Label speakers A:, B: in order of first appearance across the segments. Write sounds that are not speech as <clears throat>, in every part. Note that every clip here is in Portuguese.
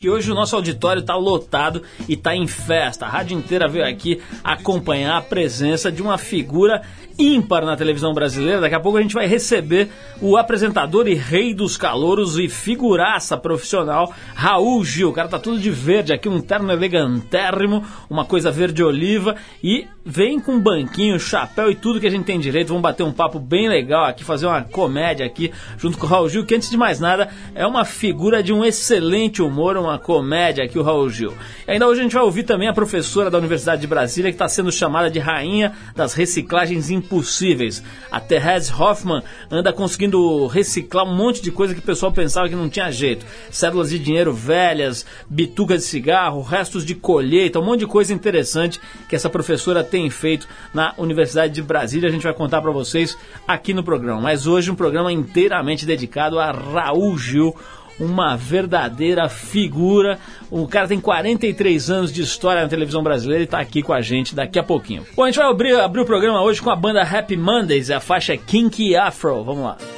A: que hoje o nosso auditório está lotado e está em festa. A rádio inteira veio aqui acompanhar a presença de uma figura ímpar na televisão brasileira. Daqui a pouco a gente vai receber o apresentador e rei dos calouros e figuraça profissional Raul Gil. O cara tá tudo de verde aqui, um terno elegantérrimo, uma coisa verde oliva e vem com banquinho, chapéu e tudo que a gente tem direito. Vamos bater um papo bem legal aqui, fazer uma comédia aqui junto com o Raul Gil, que antes de mais nada é uma figura de um excelente humor, uma comédia aqui o Raul Gil. E ainda hoje a gente vai ouvir também a professora da Universidade de Brasília que está sendo chamada de rainha das reciclagens impossíveis. A Therese Hoffman anda conseguindo reciclar um monte de coisa que o pessoal pensava que não tinha jeito. Cédulas de dinheiro velhas, bitucas de cigarro, restos de colheita, um monte de coisa interessante que essa professora tem feito na Universidade de Brasília. A gente vai contar para vocês aqui no programa. Mas hoje um programa inteiramente dedicado a Raul Gil, uma verdadeira figura. O cara tem 43 anos de história na televisão brasileira e está aqui com a gente daqui a pouquinho. Bom, a gente vai abrir, abrir o programa hoje com a banda Happy Mondays, a faixa Kinky Afro. Vamos lá.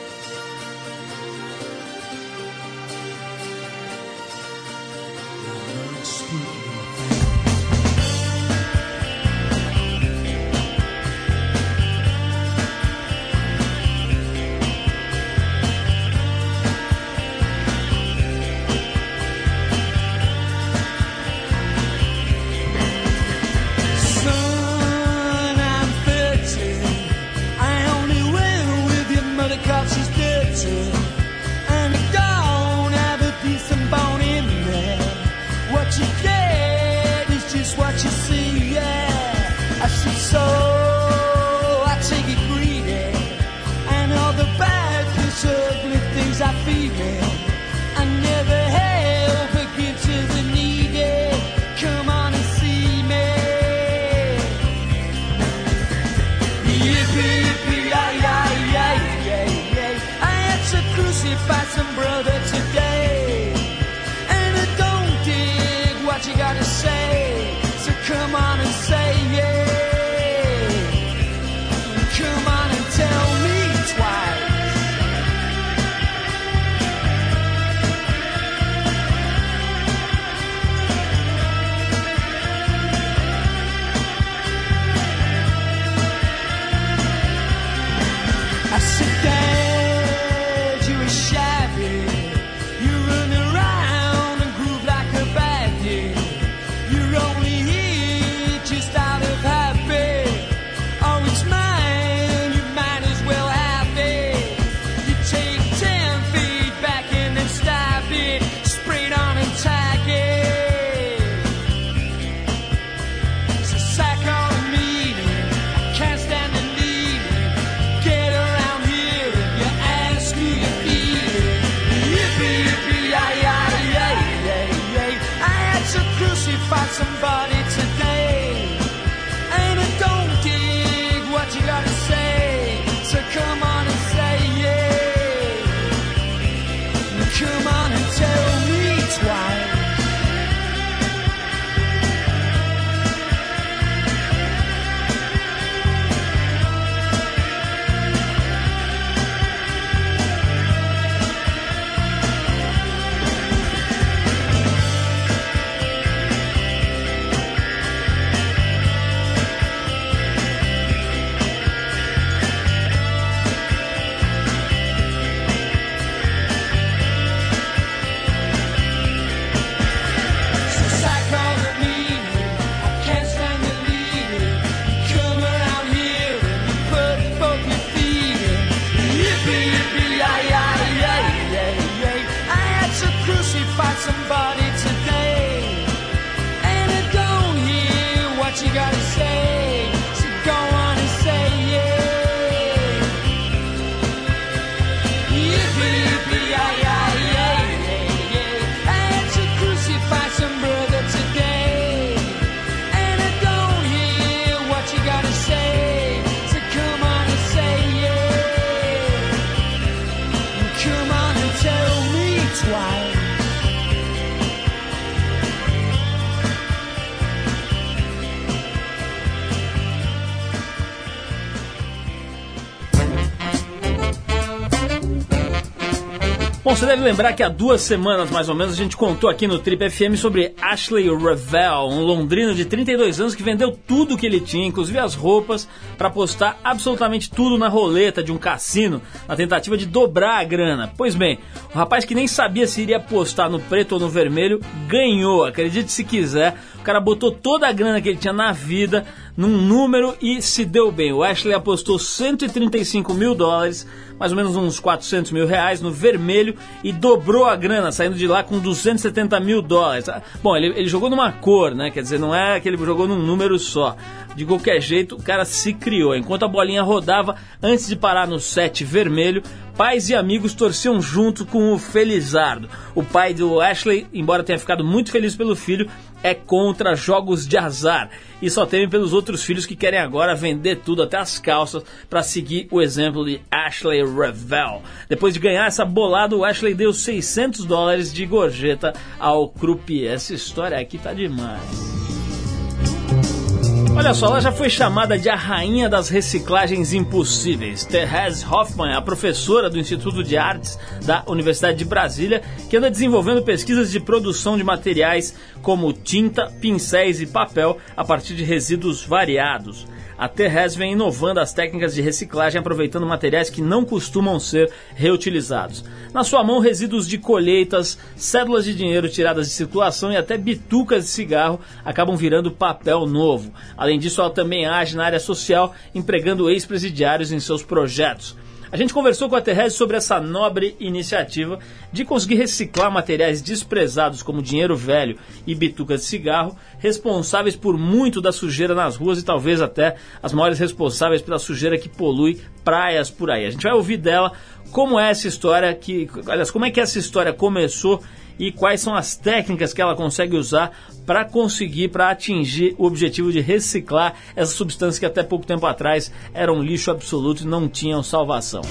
A: Deve lembrar que há duas semanas, mais ou menos, a gente contou aqui no Trip FM sobre Ashley Revel, um londrino de 32 anos que vendeu tudo que ele tinha, inclusive as roupas, para apostar absolutamente tudo na roleta de um cassino, na tentativa de dobrar a grana. Pois bem, o rapaz que nem sabia se iria apostar no preto ou no vermelho, ganhou, acredite se quiser. O cara botou toda a grana que ele tinha na vida num número e se deu bem. O Ashley apostou 135 mil dólares, mais ou menos uns 400 mil reais, no vermelho e dobrou a grana, saindo de lá com 270 mil dólares. Ah, bom, ele, ele jogou numa cor, né? Quer dizer, não é que ele jogou num número só. De qualquer jeito, o cara se criou. Enquanto a bolinha rodava, antes de parar no set vermelho, pais e amigos torciam junto com o Felizardo. O pai do Ashley, embora tenha ficado muito feliz pelo filho, é contra jogos de azar e só teme pelos outros filhos que querem agora vender tudo, até as calças, para seguir o exemplo de Ashley Revel. Depois de ganhar essa bolada, o Ashley deu 600 dólares de gorjeta ao croupier. Essa história aqui tá demais. Olha só, ela já foi chamada de a rainha das reciclagens impossíveis. Therese Hoffman, a professora do Instituto de Artes da Universidade de Brasília, que anda desenvolvendo pesquisas de produção de materiais como tinta, pincéis e papel a partir de resíduos variados a Terres vem inovando as técnicas de reciclagem aproveitando materiais que não costumam ser reutilizados. Na sua mão, resíduos de colheitas, cédulas de dinheiro tiradas de circulação e até bitucas de cigarro acabam virando papel novo. Além disso, ela também age na área social, empregando ex-presidiários em seus projetos. A gente conversou com a Terese sobre essa nobre iniciativa de conseguir reciclar materiais desprezados como dinheiro velho e bitucas de cigarro, responsáveis por muito da sujeira nas ruas e talvez até as maiores responsáveis pela sujeira que polui praias por aí. A gente vai ouvir dela como é essa história que, aliás, como é que essa história começou e quais são as técnicas que ela consegue usar para conseguir, para atingir o objetivo de reciclar essas substâncias que até pouco tempo atrás eram lixo absoluto e não tinham salvação.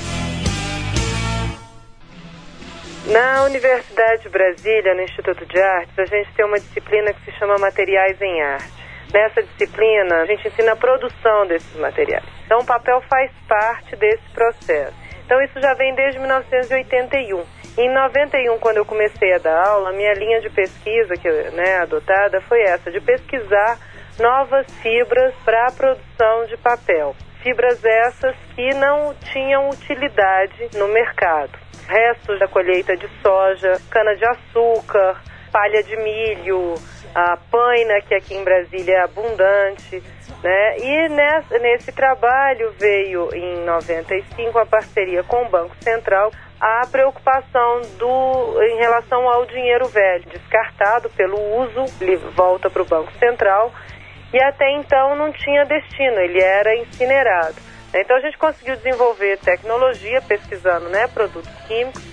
B: Na Universidade de Brasília, no Instituto de Artes, a gente tem uma disciplina que se chama Materiais em Arte. Nessa disciplina, a gente ensina a produção desses materiais. Então, o papel faz parte desse processo. Então, isso já vem desde 1981. Em 91, quando eu comecei a dar aula, a minha linha de pesquisa que né, adotada foi essa, de pesquisar novas fibras para a produção de papel. Fibras essas que não tinham utilidade no mercado. Restos da colheita de soja, cana-de-açúcar, palha de milho, a paina, que aqui em Brasília é abundante. Né? E nesse, nesse trabalho veio em 95 a parceria com o Banco Central a preocupação do, em relação ao dinheiro velho, descartado pelo uso, ele volta para o Banco Central e até então não tinha destino, ele era incinerado. Então a gente conseguiu desenvolver tecnologia pesquisando né, produtos químicos.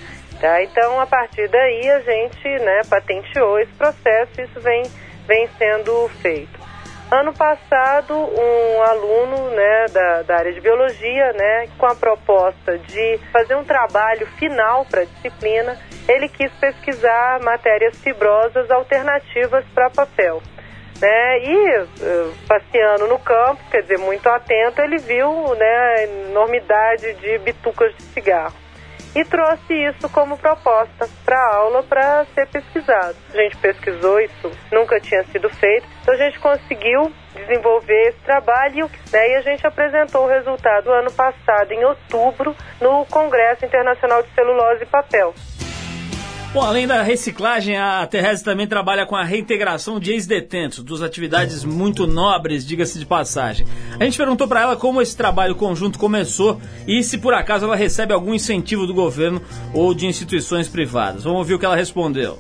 B: Tá? Então a partir daí a gente né, patenteou esse processo e isso vem, vem sendo feito. Ano passado, um aluno né, da, da área de biologia, né, com a proposta de fazer um trabalho final para a disciplina, ele quis pesquisar matérias fibrosas alternativas para papel. Né? E uh, passeando no campo, quer dizer, muito atento, ele viu né, a enormidade de bitucas de cigarro e trouxe isso como proposta para a aula para ser pesquisado. A gente pesquisou isso, nunca tinha sido feito, então a gente conseguiu desenvolver esse trabalho né, e a gente apresentou o resultado ano passado, em outubro, no Congresso Internacional de Celulose e Papel.
A: Bom, além da reciclagem, a Terese também trabalha com a reintegração de ex-detentos, duas atividades muito nobres, diga-se de passagem. A gente perguntou para ela como esse trabalho conjunto começou e se por acaso ela recebe algum incentivo do governo ou de instituições privadas. Vamos ouvir o que ela respondeu.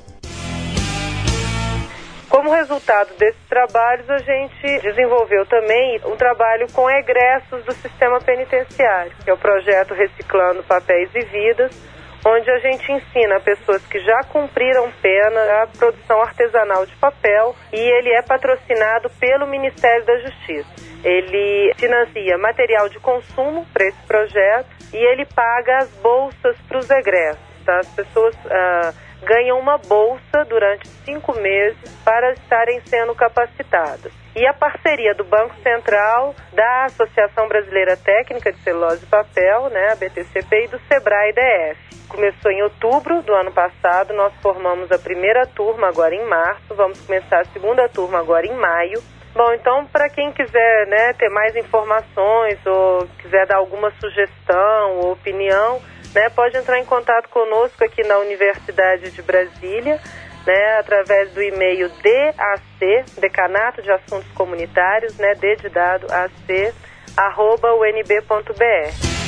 B: Como resultado desses trabalhos, a gente desenvolveu também um trabalho com egressos do sistema penitenciário, que é o projeto Reciclando Papéis e Vidas, onde a gente ensina pessoas que já cumpriram pena a produção artesanal de papel e ele é patrocinado pelo Ministério da Justiça. Ele financia material de consumo para esse projeto e ele paga as bolsas para os egressos. Tá? As pessoas, ah, ganham uma bolsa durante cinco meses para estarem sendo capacitados. E a parceria do Banco Central, da Associação Brasileira Técnica de Celulose e Papel, né, a BTCP, e do Sebrae DF. Começou em outubro do ano passado, nós formamos a primeira turma agora em março, vamos começar a segunda turma agora em maio. Bom, então para quem quiser né, ter mais informações ou quiser dar alguma sugestão ou opinião, né, pode entrar em contato conosco aqui na Universidade de Brasília, né, através do e-mail DAC, Decanato de Assuntos Comunitários, né, D de dado, AC, arroba unb.br.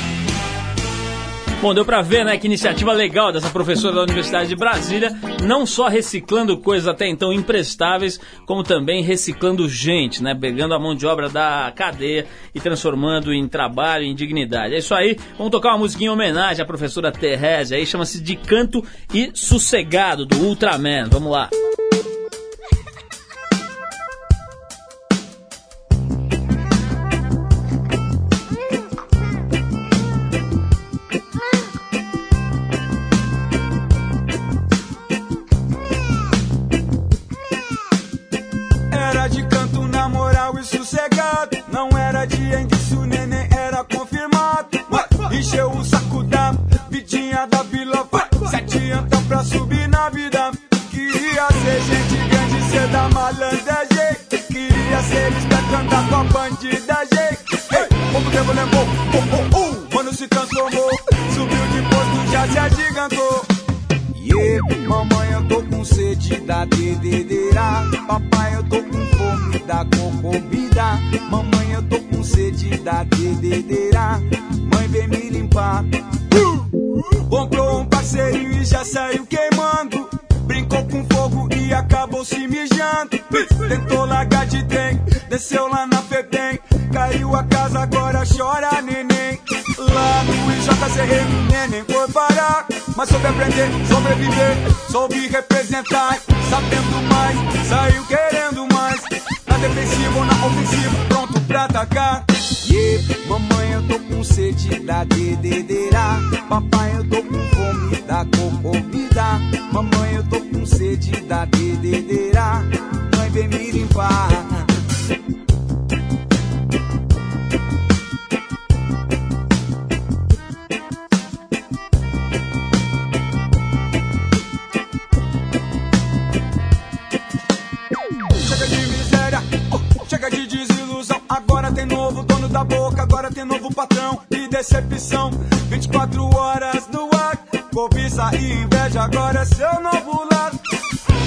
C: Bom, deu pra ver, né, que iniciativa legal dessa professora da Universidade de Brasília, não só reciclando coisas até então imprestáveis, como também reciclando gente, né, pegando a mão de obra da cadeia e transformando em trabalho, em dignidade. É isso aí, vamos tocar uma musiquinha em homenagem à professora Terese, aí chama-se De Canto e Sossegado, do Ultraman. Vamos lá. cantou. Mamãe, eu tô com sede da dededeira. Papai, eu tô com fome da cocobida. Mamãe, eu tô com sede da dededeira. Mãe, vem me limpar. Uh! Comprou um parceiro e já saiu queimando. Brincou com fogo e acabou se mijando. Tentou largar de trem, desceu lá na Febem. Caiu a casa, agora chora neném. Lá no IJCR, o neném foi parar mas soube aprender, soube viver, soube representar. Sabendo mais, saiu querendo mais. Na defensiva ou na ofensiva, pronto pra atacar. Yeah. Mamãe, eu tô com sede da dededeira. Papai, eu tô com fome da comida. Mamãe, eu tô com sede da dededeira. Mãe, vem me limpar. de desilusão. Agora tem novo dono da boca, agora tem novo patrão de decepção. 24 horas no ar, cobiça e inveja, agora é seu novo lar.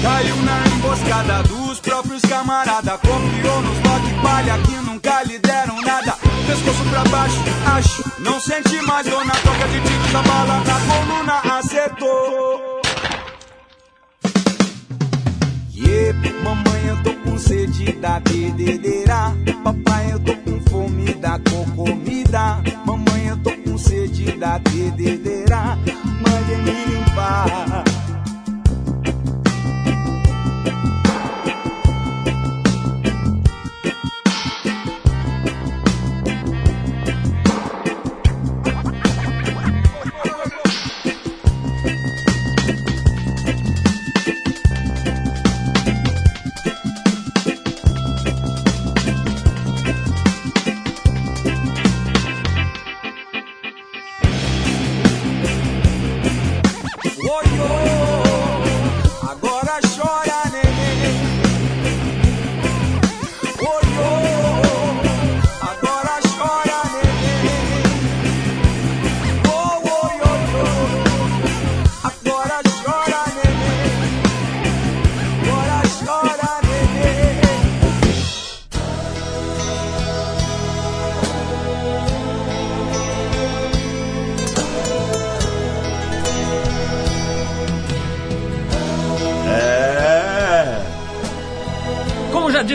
C: Caiu na emboscada dos próprios camarada Confiou nos pó de palha que nunca lhe deram nada Pescoço pra baixo, acho, não sente mais dor Na troca de tiros a bala na coluna acertou Yeah, mamãe eu tô com sede da bebedeira. Papai, eu tô com fome, da com comida. Mamãe, eu tô com sede da bebedeira. Mande me limpar.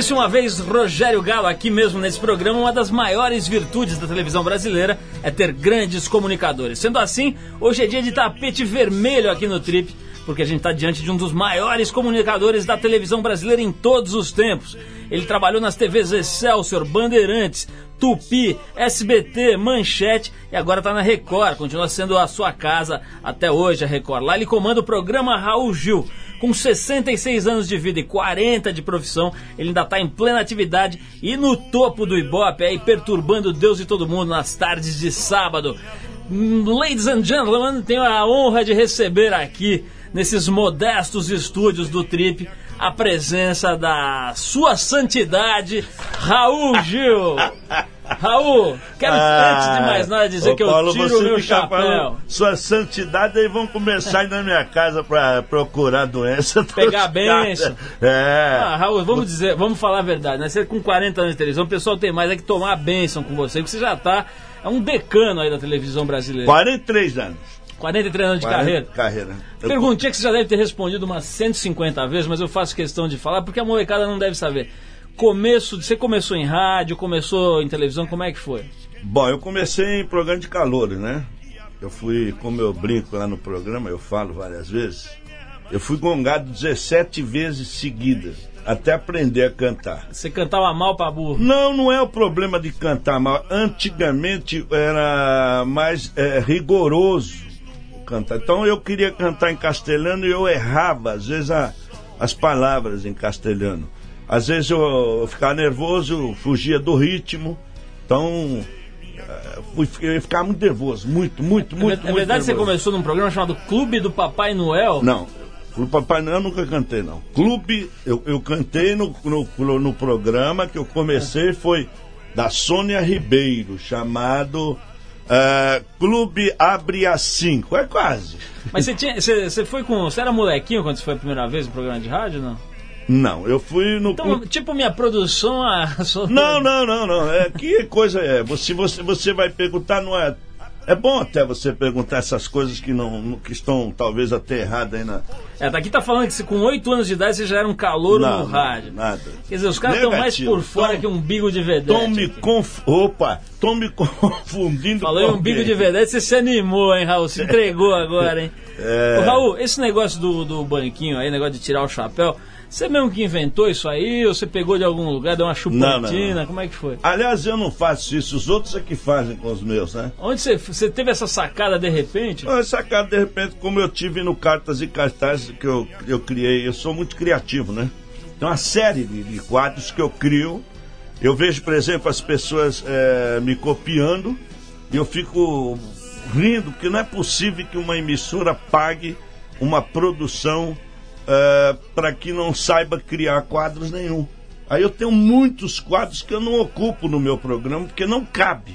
C: Disse uma vez Rogério Galo aqui mesmo nesse programa, uma das maiores virtudes da televisão brasileira é ter grandes comunicadores. Sendo assim, hoje é dia de tapete vermelho aqui no Trip, porque a gente está diante de um dos maiores comunicadores da televisão brasileira em todos os tempos. Ele trabalhou nas TVs Excelsior, Bandeirantes,
A: Tupi, SBT, Manchete e agora está na Record. Continua sendo a sua casa até hoje, a Record. Lá ele comanda o programa Raul Gil. Com 66 anos de vida e 40 de profissão, ele ainda está em plena atividade e no topo do Ibope, aí perturbando Deus e todo mundo nas tardes de sábado. Ladies and gentlemen, tenho a honra de receber aqui, nesses modestos estúdios do Trip, a presença da Sua Santidade, Raul Gil. <laughs> Raul, quero ah, antes de mais nada dizer que eu Paulo, tiro o meu chapéu. Falando,
D: sua santidade, aí vão começar a ir na minha casa para procurar doença. <laughs>
A: Pegar bênção. É. Ah, Raul, vamos dizer, vamos falar a verdade, né? Você com 40 anos de televisão, o pessoal tem mais é que tomar a bênção com você, porque você já tá é um decano aí da televisão brasileira.
D: 43 anos.
A: 43 anos de 40, carreira.
D: carreira.
A: Perguntinha que você já deve ter respondido umas 150 vezes, mas eu faço questão de falar porque a molecada não deve saber. Começo, você começou em rádio, começou em televisão, como é que foi?
D: Bom, eu comecei em programa de calor, né? Eu fui, como eu brinco lá no programa, eu falo várias vezes, eu fui gongado 17 vezes seguidas até aprender a cantar.
A: Você cantava mal para burro?
D: Não, não é o problema de cantar mal. Antigamente era mais é, rigoroso cantar. Então eu queria cantar em castelhano e eu errava, às vezes, a, as palavras em castelhano. Às vezes eu, eu ficava nervoso, fugia do ritmo. Então é, fui, eu ia ficar muito nervoso, muito, muito, muito. É, muito
A: é verdade
D: que
A: você começou num programa chamado Clube do Papai Noel?
D: Não, Clube Papai Noel eu nunca cantei, não. Clube, eu, eu cantei no, no, no programa que eu comecei, foi da Sônia Ribeiro, chamado uh, Clube Abre às 5. É quase.
A: Mas você, tinha, você, foi com. Você era molequinho quando você foi a primeira vez no programa de rádio, não?
D: Não, eu fui no.
A: Então, tipo, minha produção. A...
D: Não, <laughs> não, não, não. É, que coisa é? Se você, você vai perguntar, não é é bom até você perguntar essas coisas que não que estão talvez até erradas aí na.
A: É, daqui tá falando que se com 8 anos de idade você já era um calor no rádio.
D: Nada.
A: Quer dizer, os caras estão mais por fora tom, que um bigo de vedete.
D: Estão me conf... Opa, estão me <laughs> confundindo.
A: Falou em um bigo de vedete, você se animou, hein, Raul? Se entregou agora, hein? <laughs> É... Ô, Raul, esse negócio do, do banquinho aí, negócio de tirar o chapéu. Você mesmo que inventou isso aí, ou você pegou de algum lugar, deu uma chupantina, como é que foi?
D: Aliás, eu não faço isso, os outros é que fazem com os meus, né?
A: Onde você, você teve essa sacada de repente?
D: Essa sacada de repente, como eu tive no Cartas e Cartazes que eu, eu criei, eu sou muito criativo, né? Tem uma série de, de quadros que eu crio. Eu vejo, por exemplo, as pessoas é, me copiando e eu fico rindo, porque não é possível que uma emissora pague uma produção uh, é, para que não saiba criar quadros nenhum. Aí eu tenho muitos quadros que eu não ocupo no meu programa porque não cabe.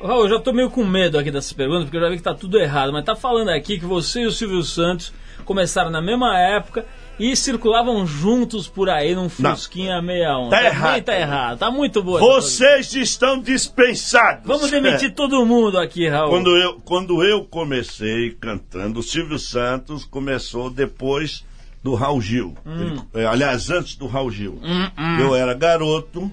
A: Raul, eu já tô meio com medo aqui dessa pergunta, porque eu já vi que tá tudo errado, mas tá falando aqui que você e o Silvio Santos começaram na mesma época e circulavam juntos por aí num Fusquinha 61.
D: Tá errado.
A: Tá errado. Tá muito boa.
D: Vocês estão dispensados.
A: Vamos demitir é. todo mundo aqui, Raul.
D: Quando eu, quando eu comecei cantando, o Silvio Santos começou depois do Raul Gil. Hum. Ele, é, aliás, antes do Raul Gil. Hum, hum. Eu era garoto,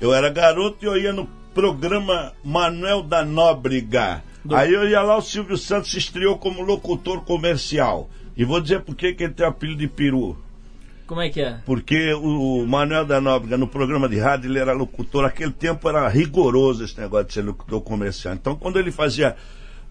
D: eu era garoto e eu ia no programa Manuel da Nóbrega. Do... Aí eu ia lá, o Silvio Santos se estreou como locutor comercial. E vou dizer por que ele tem o apelido de peru.
A: Como é que é?
D: Porque o Manuel da Nóbrega, no programa de rádio, ele era locutor. Naquele tempo era rigoroso esse negócio de ser locutor comercial. Então, quando ele fazia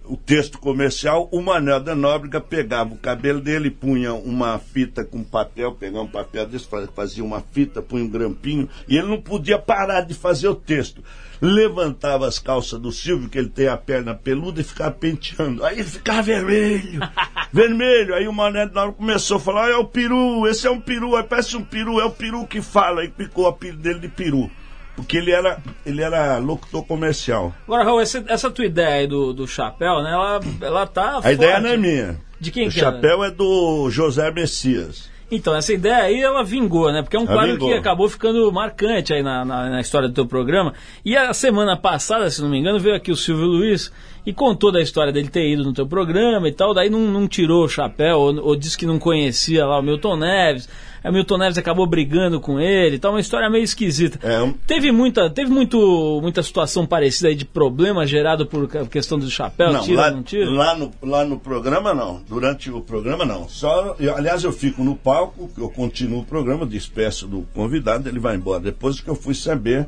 D: o texto comercial, o Manuel da Nóbrega pegava o cabelo dele, punha uma fita com papel, pegava um papel desse, fazia uma fita, punha um grampinho, e ele não podia parar de fazer o texto. Levantava as calças do Silvio, que ele tem a perna peluda, e ficava penteando. Aí ele ficava vermelho, <laughs> vermelho. Aí o Manuel da Nóbrega começou a falar: ah, é o peru, esse é um peru, aí parece um peru, é o peru que fala. Aí ficou o apelido dele de peru. Porque ele era, ele era locutor comercial.
A: Agora, Raul, essa, essa tua ideia aí do, do chapéu, né? Ela, ela tá.
D: A forte. ideia não é minha.
A: De quem
D: o
A: que
D: é? chapéu é? é do José Messias.
A: Então, essa ideia aí, ela vingou, né? Porque é um ela quadro vingou. que acabou ficando marcante aí na, na, na, história do teu programa. E a semana passada, se não me engano, veio aqui o Silvio Luiz e contou da história dele ter ido no teu programa e tal. Daí não, não tirou o chapéu, ou, ou disse que não conhecia lá o Milton Neves. O Milton Neves acabou brigando com ele, tá uma história meio esquisita. É, um... Teve muita, teve muito, muita situação parecida aí de problema gerado por questão do chapéu,
D: não,
A: tira
D: lá,
A: não tira?
D: Lá no, lá no programa não, durante o programa não. Só, eu, aliás, eu fico no palco, eu continuo o programa, despeço do convidado, ele vai embora. Depois que eu fui saber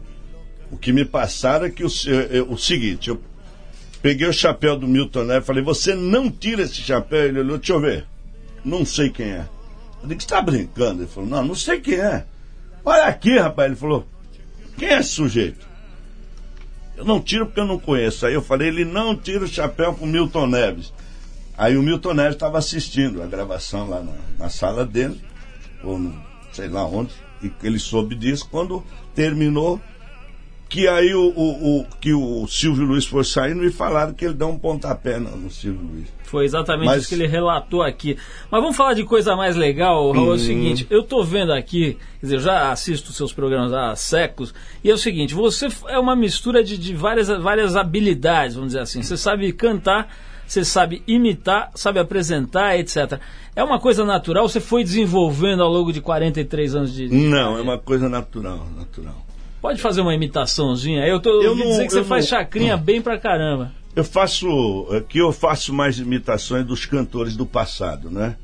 D: O que me passaram é que o, o seguinte, eu peguei o chapéu do Milton Neves e falei, você não tira esse chapéu? Ele olhou, deixa eu ver. Não sei quem é. Eu disse, você está brincando? Ele falou, não, não sei quem é. Olha aqui, rapaz. Ele falou, quem é esse sujeito? Eu não tiro porque eu não conheço. Aí eu falei, ele não tira o chapéu pro Milton Neves. Aí o Milton Neves estava assistindo a gravação lá na, na, sala dele, ou no, sei lá onde, e ele soube disso quando terminou que aí o, o, o, que o Silvio Luiz foi saindo e falaram que ele deu um pontapé no, no Silvio Luiz.
A: Foi exatamente Mas... isso que ele relatou aqui. Mas vamos falar de coisa mais legal, Raul, hum. é o seguinte, eu tô vendo aqui, quer dizer, eu já assisto seus programas há séculos, e é o seguinte, você é uma mistura de, de várias, várias habilidades, vamos dizer assim. Você sabe cantar, você sabe imitar, sabe apresentar, etc. É uma coisa natural, você foi desenvolvendo ao longo de 43 anos de...
D: Não, é uma coisa natural, natural.
A: Pode fazer uma imitaçãozinha? Eu tô eu não, dizer que você faz não, chacrinha bem pra caramba.
D: Eu faço. Aqui eu faço mais imitações dos cantores do passado, né?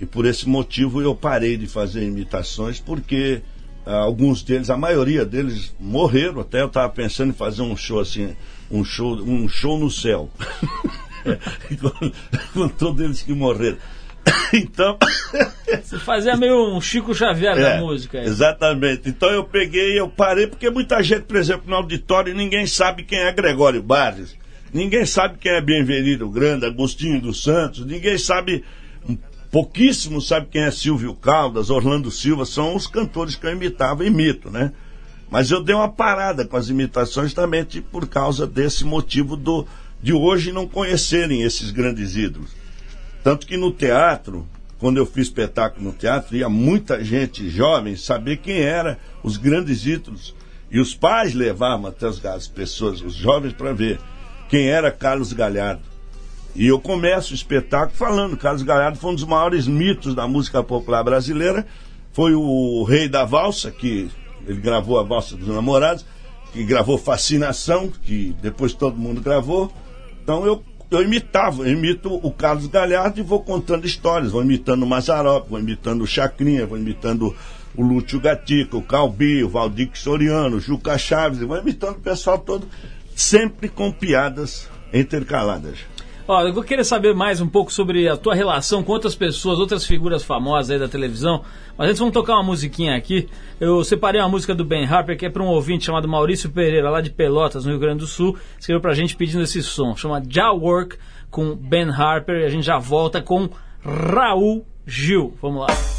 D: E por esse motivo eu parei de fazer imitações, porque ah, alguns deles, a maioria deles morreram. Até eu estava pensando em fazer um show assim, um show, um show no céu. <laughs> com, <laughs> com todos eles que morreram. <coughs> então.
A: Você fazia meio um Chico Xavier é, da música.
D: Aí. Exatamente. Então eu peguei, eu parei, porque muita gente, por exemplo, no auditório, ninguém sabe quem é Gregório Barres, ninguém sabe quem é Benvenido Grande, Agostinho dos Santos, ninguém sabe, pouquíssimo sabe quem é Silvio Caldas, Orlando Silva, são os cantores que eu imitava imito, né? Mas eu dei uma parada com as imitações também por causa desse motivo do, de hoje não conhecerem esses grandes ídolos. Tanto que no teatro, quando eu fiz espetáculo no teatro, ia muita gente jovem saber quem eram os grandes ídolos. E os pais levavam até as pessoas, os jovens, para ver quem era Carlos Galhardo. E eu começo o espetáculo falando, Carlos Galhardo foi um dos maiores mitos da música popular brasileira, foi o rei da valsa, que ele gravou a valsa dos namorados, que gravou Fascinação, que depois todo mundo gravou. Então eu eu imitava, eu imito o Carlos Galhardo e vou contando histórias, vou imitando o Mazarop, vou imitando o Chacrinha, vou imitando o Lúcio Gatica, o Calbi, o Valdir Soriano, o Juca Chaves, vou imitando o pessoal todo, sempre com piadas intercaladas.
A: Ó, eu querer saber mais um pouco sobre a tua relação com outras pessoas, outras figuras famosas aí da televisão. Mas antes vamos tocar uma musiquinha aqui. Eu separei uma música do Ben Harper, que é para um ouvinte chamado Maurício Pereira, lá de Pelotas, no Rio Grande do Sul. Escreveu pra gente pedindo esse som. Chama Ja Work com Ben Harper. E a gente já volta com Raul Gil. Vamos lá.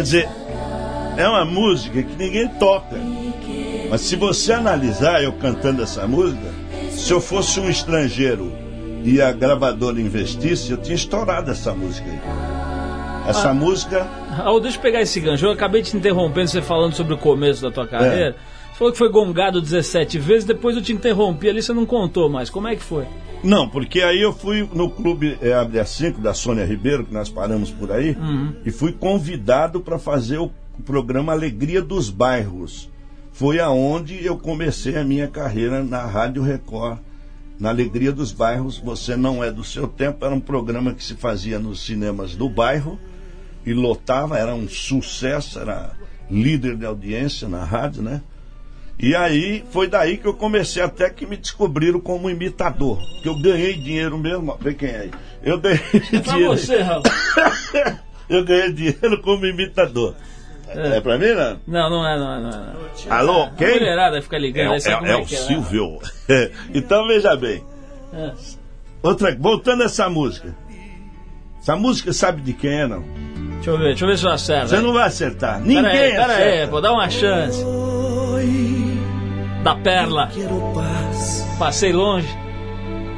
D: Quer dizer, é uma música que ninguém toca. Mas se você analisar eu cantando essa música, se eu fosse um estrangeiro e a gravadora investisse, eu tinha estourado essa música aí. Essa
A: Ah.
D: música.
A: Raul, deixa eu pegar esse gancho. Eu acabei te interrompendo, você falando sobre o começo da tua carreira. Você falou que foi gongado 17 vezes, depois eu te interrompi ali, você não contou mais. Como é que foi?
D: Não, porque aí eu fui no clube é, Abre a 5 da Sônia Ribeiro, que nós paramos por aí, e fui convidado para fazer o programa Alegria dos Bairros. Foi aonde eu comecei a minha carreira na Rádio Record. Na Alegria dos Bairros, Você Não É do Seu Tempo, era um programa que se fazia nos cinemas do bairro e lotava, era um sucesso, era líder de audiência na rádio, né? E aí foi daí que eu comecei até que me descobriram como imitador. Que eu ganhei dinheiro mesmo. Vê quem é aí. Eu ganhei <laughs>
A: Pra
D: dinheiro.
A: você, Raul. <laughs>
D: Eu ganhei dinheiro como imitador. É, pra mim, não?
A: Não, não é, não é, não é. não.
D: Alô,
A: A
D: quem?
A: mulherada fica
D: É,
A: ligando, aí
D: é-
A: como
D: é
A: é
D: o
A: é.
D: Silvio. <laughs> então veja bem.
A: É.
D: Outra, voltando a essa música. Essa música sabe de quem é, não?
A: Deixa eu ver, deixa eu ver se eu acerto.
D: Você não vai acertar. Ninguém
A: Pera aí, pera aí,
D: acerta.
A: pô, dá uma chance. Da Perla. Passei longe.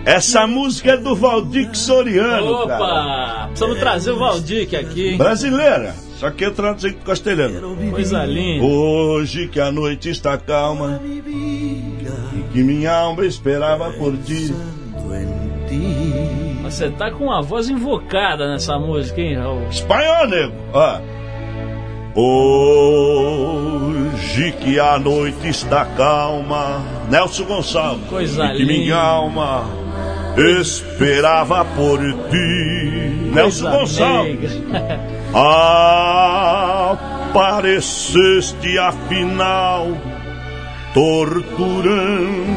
D: Essa música é do Valdir Soriano, cara.
A: Opa! Precisamos trazer o Valdir aqui, hein?
D: Brasileira. Só que eu traduzi para castelhano.
A: Coisa linda.
D: Hoje que a noite está calma e que minha alma esperava por ti.
A: Você tá com uma voz invocada nessa música, hein, Raul?
D: Espanhol, nego. Ó. Hoje que a noite está calma. Nelson Gonçalves.
A: Coisa
D: que
A: linda.
D: minha alma esperava por ti. Nelson
A: Coisa
D: Gonçalves. <laughs> Apareceste afinal, torturando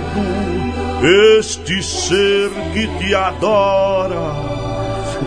D: este ser que te adora.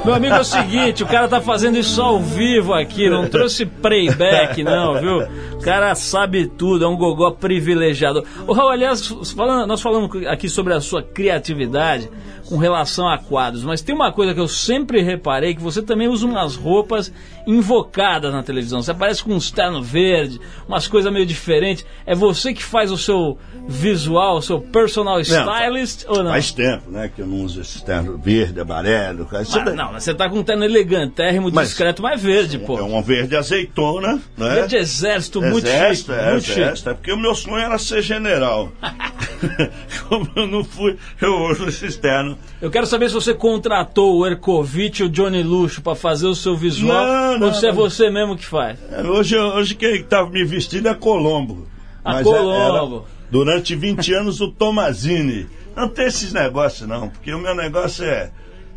A: Meu amigo, é o seguinte, o cara tá fazendo isso ao vivo aqui, não trouxe playback não, viu? O cara sabe tudo, é um gogó privilegiado. O Raul, aliás, falando- nós falamos aqui sobre a sua criatividade com relação a quadros, mas tem uma coisa que eu sempre reparei, que você também usa umas roupas invocadas na televisão. Você aparece com uns terno verde, umas coisas meio diferentes. É você que faz o seu visual, o seu personal stylist ou não?
D: Faz tempo, né, que eu não uso esse terno verde, amarelo. cara.
A: Ah,
D: daí
A: não, mas você tá com um terno elegantérrimo,
D: Mas-
A: discreto, mas verde, pô.
D: É um verde azeitona, né?
A: Verde exército,
D: Exército,
A: chique,
D: é, exército, é porque o meu sonho era ser general. <laughs> Como eu não fui, eu uso esse externo.
A: Eu quero saber se você contratou o Ercovitch e o Johnny Luxo pra fazer o seu visual
D: Não, não,
A: ou se é você mesmo que faz.
D: É, Hoje, hoje quem estava me vestindo é Colombo.
A: A
D: Mas
A: Colombo.
D: era, durante 20 anos o Tomazini. Não tem esses negócios não, porque o meu negócio é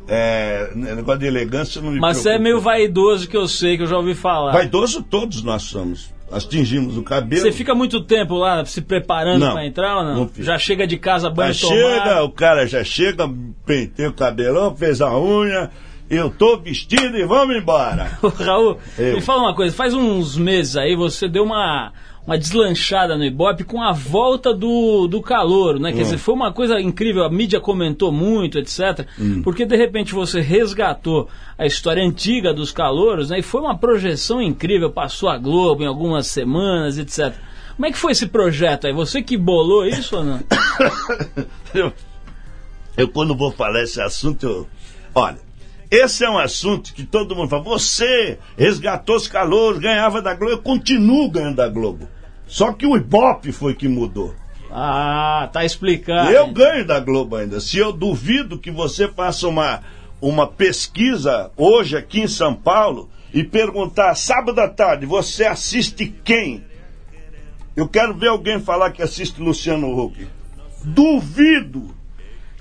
D: É, negócio de elegância não me
A: Mas você é
D: preocupa.
A: meio vaidoso que eu sei, que eu já ouvi falar.
D: Vaidoso todos nós somos. Nós tingimos o cabelo.
A: Você fica muito tempo lá se preparando pra entrar ou não?
D: não
A: já chega de casa, banho
D: Já
A: tomado.
D: chega, o cara já chega, pentei o cabelão, fez a unha, eu tô vestido e vamos embora. <laughs>
A: Raul,
D: Eu.
A: me fala uma coisa, faz uns meses aí você deu uma, uma deslanchada no Ibope com a volta do, do calor, né?
D: Hum.
A: Quer dizer, foi uma coisa incrível, a mídia comentou muito, etc.
D: Hum.
A: Porque de repente você resgatou a história antiga dos calouros, né? E foi uma projeção incrível, passou a Globo em algumas semanas, etc. Como é que foi esse projeto aí? Você que bolou isso ou não? <coughs>
D: Eu, eu quando vou falar esse assunto, eu, olha, esse é um assunto que todo mundo fala, você resgatou os calouros, ganhava da Globo, eu continuo ganhando da Globo. Só que o Ibope foi que mudou.
A: Ah, tá explicado.
D: Eu ganho da Globo ainda. Se eu duvido que você faça uma, uma pesquisa hoje aqui em São Paulo e perguntar, sábado à tarde, você assiste quem? Eu quero ver alguém falar que assiste Luciano Huck. Duvido!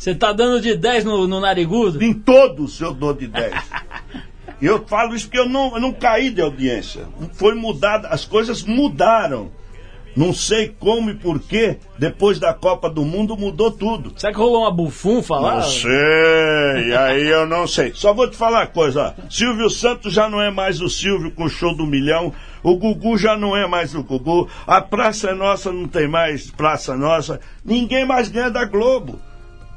A: Você tá dando de 10 no, no narigudo?
D: Em todos eu dou de 10. E <laughs> eu falo isso porque eu não, eu não caí de audiência. Foi mudada, as coisas mudaram. Não sei como e porquê, depois da Copa do Mundo mudou tudo.
A: Será que rolou uma bufunfa lá?
D: Não sei, aí eu não sei. Só vou te falar uma coisa, ó. Silvio Santos já não é mais o Silvio com o show do milhão, o Gugu já não é mais o Gugu, a Praça é Nossa não tem mais Praça Nossa, ninguém mais ganha da Globo.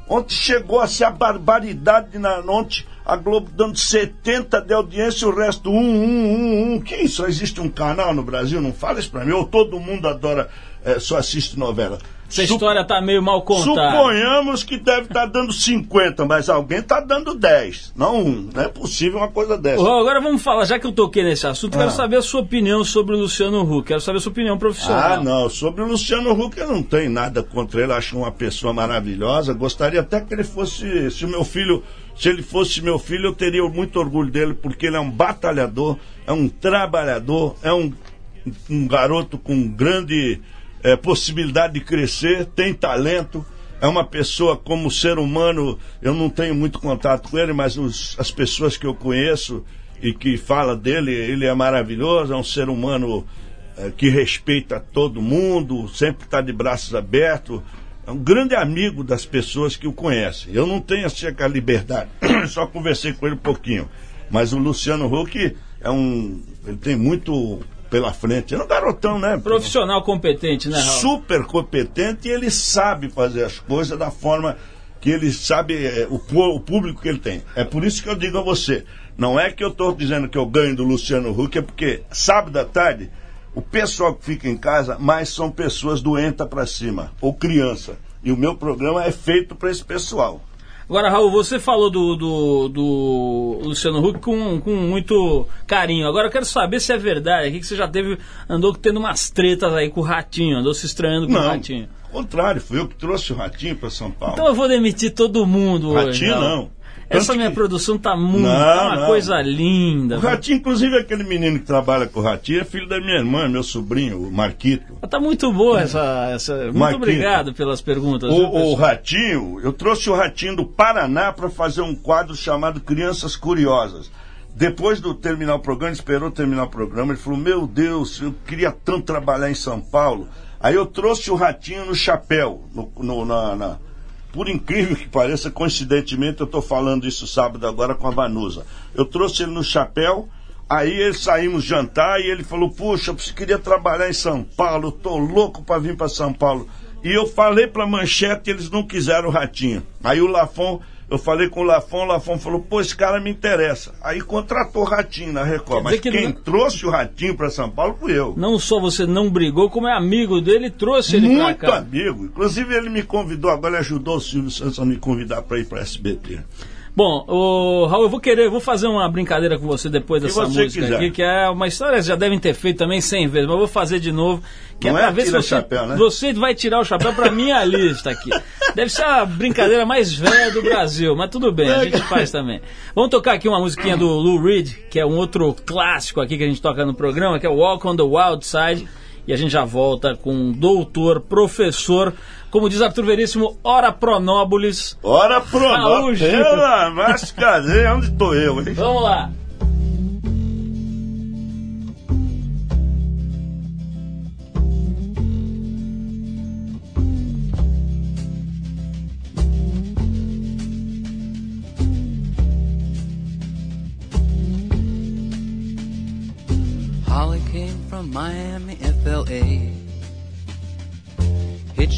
D: Ontem chegou a ser a barbaridade na ontem, a Globo dando 70 de audiência o resto 1, 1, 1, 1. Que isso? Existe um canal no Brasil? Não fala isso pra mim. Ou todo mundo adora, eh, só assiste novela.
A: Essa
D: Su-
A: história tá meio mal contada.
D: Suponhamos que deve estar dando 50, mas alguém está dando 10, não um. Não é possível uma coisa dessa.
A: Agora vamos falar, já que eu toquei nesse assunto, quero
D: Ah.
A: saber a sua opinião sobre o Luciano Huck. Quero saber a sua opinião profissional.
D: Ah, não. Sobre o Luciano Huck, eu não tenho nada contra ele. Acho uma pessoa maravilhosa. Gostaria até que ele fosse. Se o meu filho. Se ele fosse meu filho, eu teria muito orgulho dele, porque ele é um batalhador, é um trabalhador, é um, um garoto com grande eh, possibilidade de crescer, tem talento. É uma pessoa como ser humano, eu não tenho muito contato com ele, mas os- as pessoas que eu conheço e que fala dele, ele é maravilhoso, é um ser humano eh, que respeita todo mundo, sempre está de braços abertos. É um grande amigo das pessoas que o conhecem. Eu não tenho assim aquela liberdade, <coughs> só conversei com ele um pouquinho. Mas o Luciano Huck é um. Ele tem muito pela frente. É um garotão, né?
A: Profissional competente, né, Raul?
D: super competente e ele sabe fazer as coisas da forma que ele sabe é, o, o público que ele tem. É por isso que eu digo a você, não é que eu estou dizendo que eu ganho do Luciano Huck, é porque sábado à tarde o pessoal que fica em casa mais são pessoas doentas para cima ou criança. E o meu programa é feito para esse pessoal.
A: Agora, Raul, você falou do, do, do Luciano Huck com, com muito carinho. Agora eu quero saber se é verdade aqui que você já teve, andou tendo umas tretas aí com o Ratinho, andou se estranhando com o
D: Não,
A: Ratinho.
D: ao contrário, fui eu que trouxe o Ratinho para São Paulo.
A: Então eu vou demitir todo mundo hoje.
D: Ratinho não.
A: Essa
D: Tanto
A: minha
D: que-
A: produção tá muito,
D: Não,
A: tá uma
D: não.
A: coisa linda.
D: O Ratinho, inclusive aquele menino que trabalha com o Ratinho, é filho da minha irmã, meu sobrinho, o Marquito.
A: Tá muito boa essa. essa... Muito
D: Marquinhos.
A: obrigado pelas perguntas. viu,
D: O, o? Ratinho, eu trouxe o Ratinho do Paraná para fazer um quadro chamado Crianças Curiosas. Depois do terminar o programa, ele esperou terminar o programa, ele falou: Meu Deus, eu queria tanto trabalhar em São Paulo. Aí eu trouxe o Ratinho no chapéu, no, no- na, na- por incrível que pareça, coincidentemente, eu estou falando isso sábado agora com a Vanusa. Eu trouxe ele no chapéu, aí saímos jantar e ele falou: Puxa, eu queria trabalhar em São Paulo, tô louco para vir para São Paulo. E eu falei para Manchete, eles não quiseram o Ratinho. Aí o Lafon, eu falei com o Lafon, o Lafon falou: Pô, esse cara me interessa. Aí contratou o Ratinho na Record. Mas
A: que
D: quem
A: não-
D: trouxe o Ratinho para São Paulo fui eu.
A: Não só você não brigou, como é amigo dele, trouxe ele
D: Muito
A: pra cá.
D: amigo. Inclusive, ele me convidou, agora ele ajudou o Silvio Santos a me convidar para ir para SBT.
A: Bom, o Raul, eu vou querer, eu vou fazer uma brincadeira com você depois dessa música
D: quiser.
A: aqui, que é uma história que já devem ter feito também 100 vezes, mas eu vou fazer de novo. Que
D: Não
A: é
D: é
A: pra ver se você,
D: chapéu, né?
A: você vai tirar o chapéu pra minha <laughs> lista aqui. Deve ser a brincadeira mais velha do Brasil, mas tudo bem, a gente faz também. Vamos tocar aqui uma musiquinha do Lou Reed, que é um outro clássico aqui que a gente toca no programa, que é Walk on the Wild Side. e a gente já volta com doutor, professor, como diz Arthur Veríssimo, ora pronóbulis.
D: Ora
A: Gil.
D: pela mas cadê? Onde tô eu, hein?
A: Vamos lá.
E: Holly came from Miami, FLA.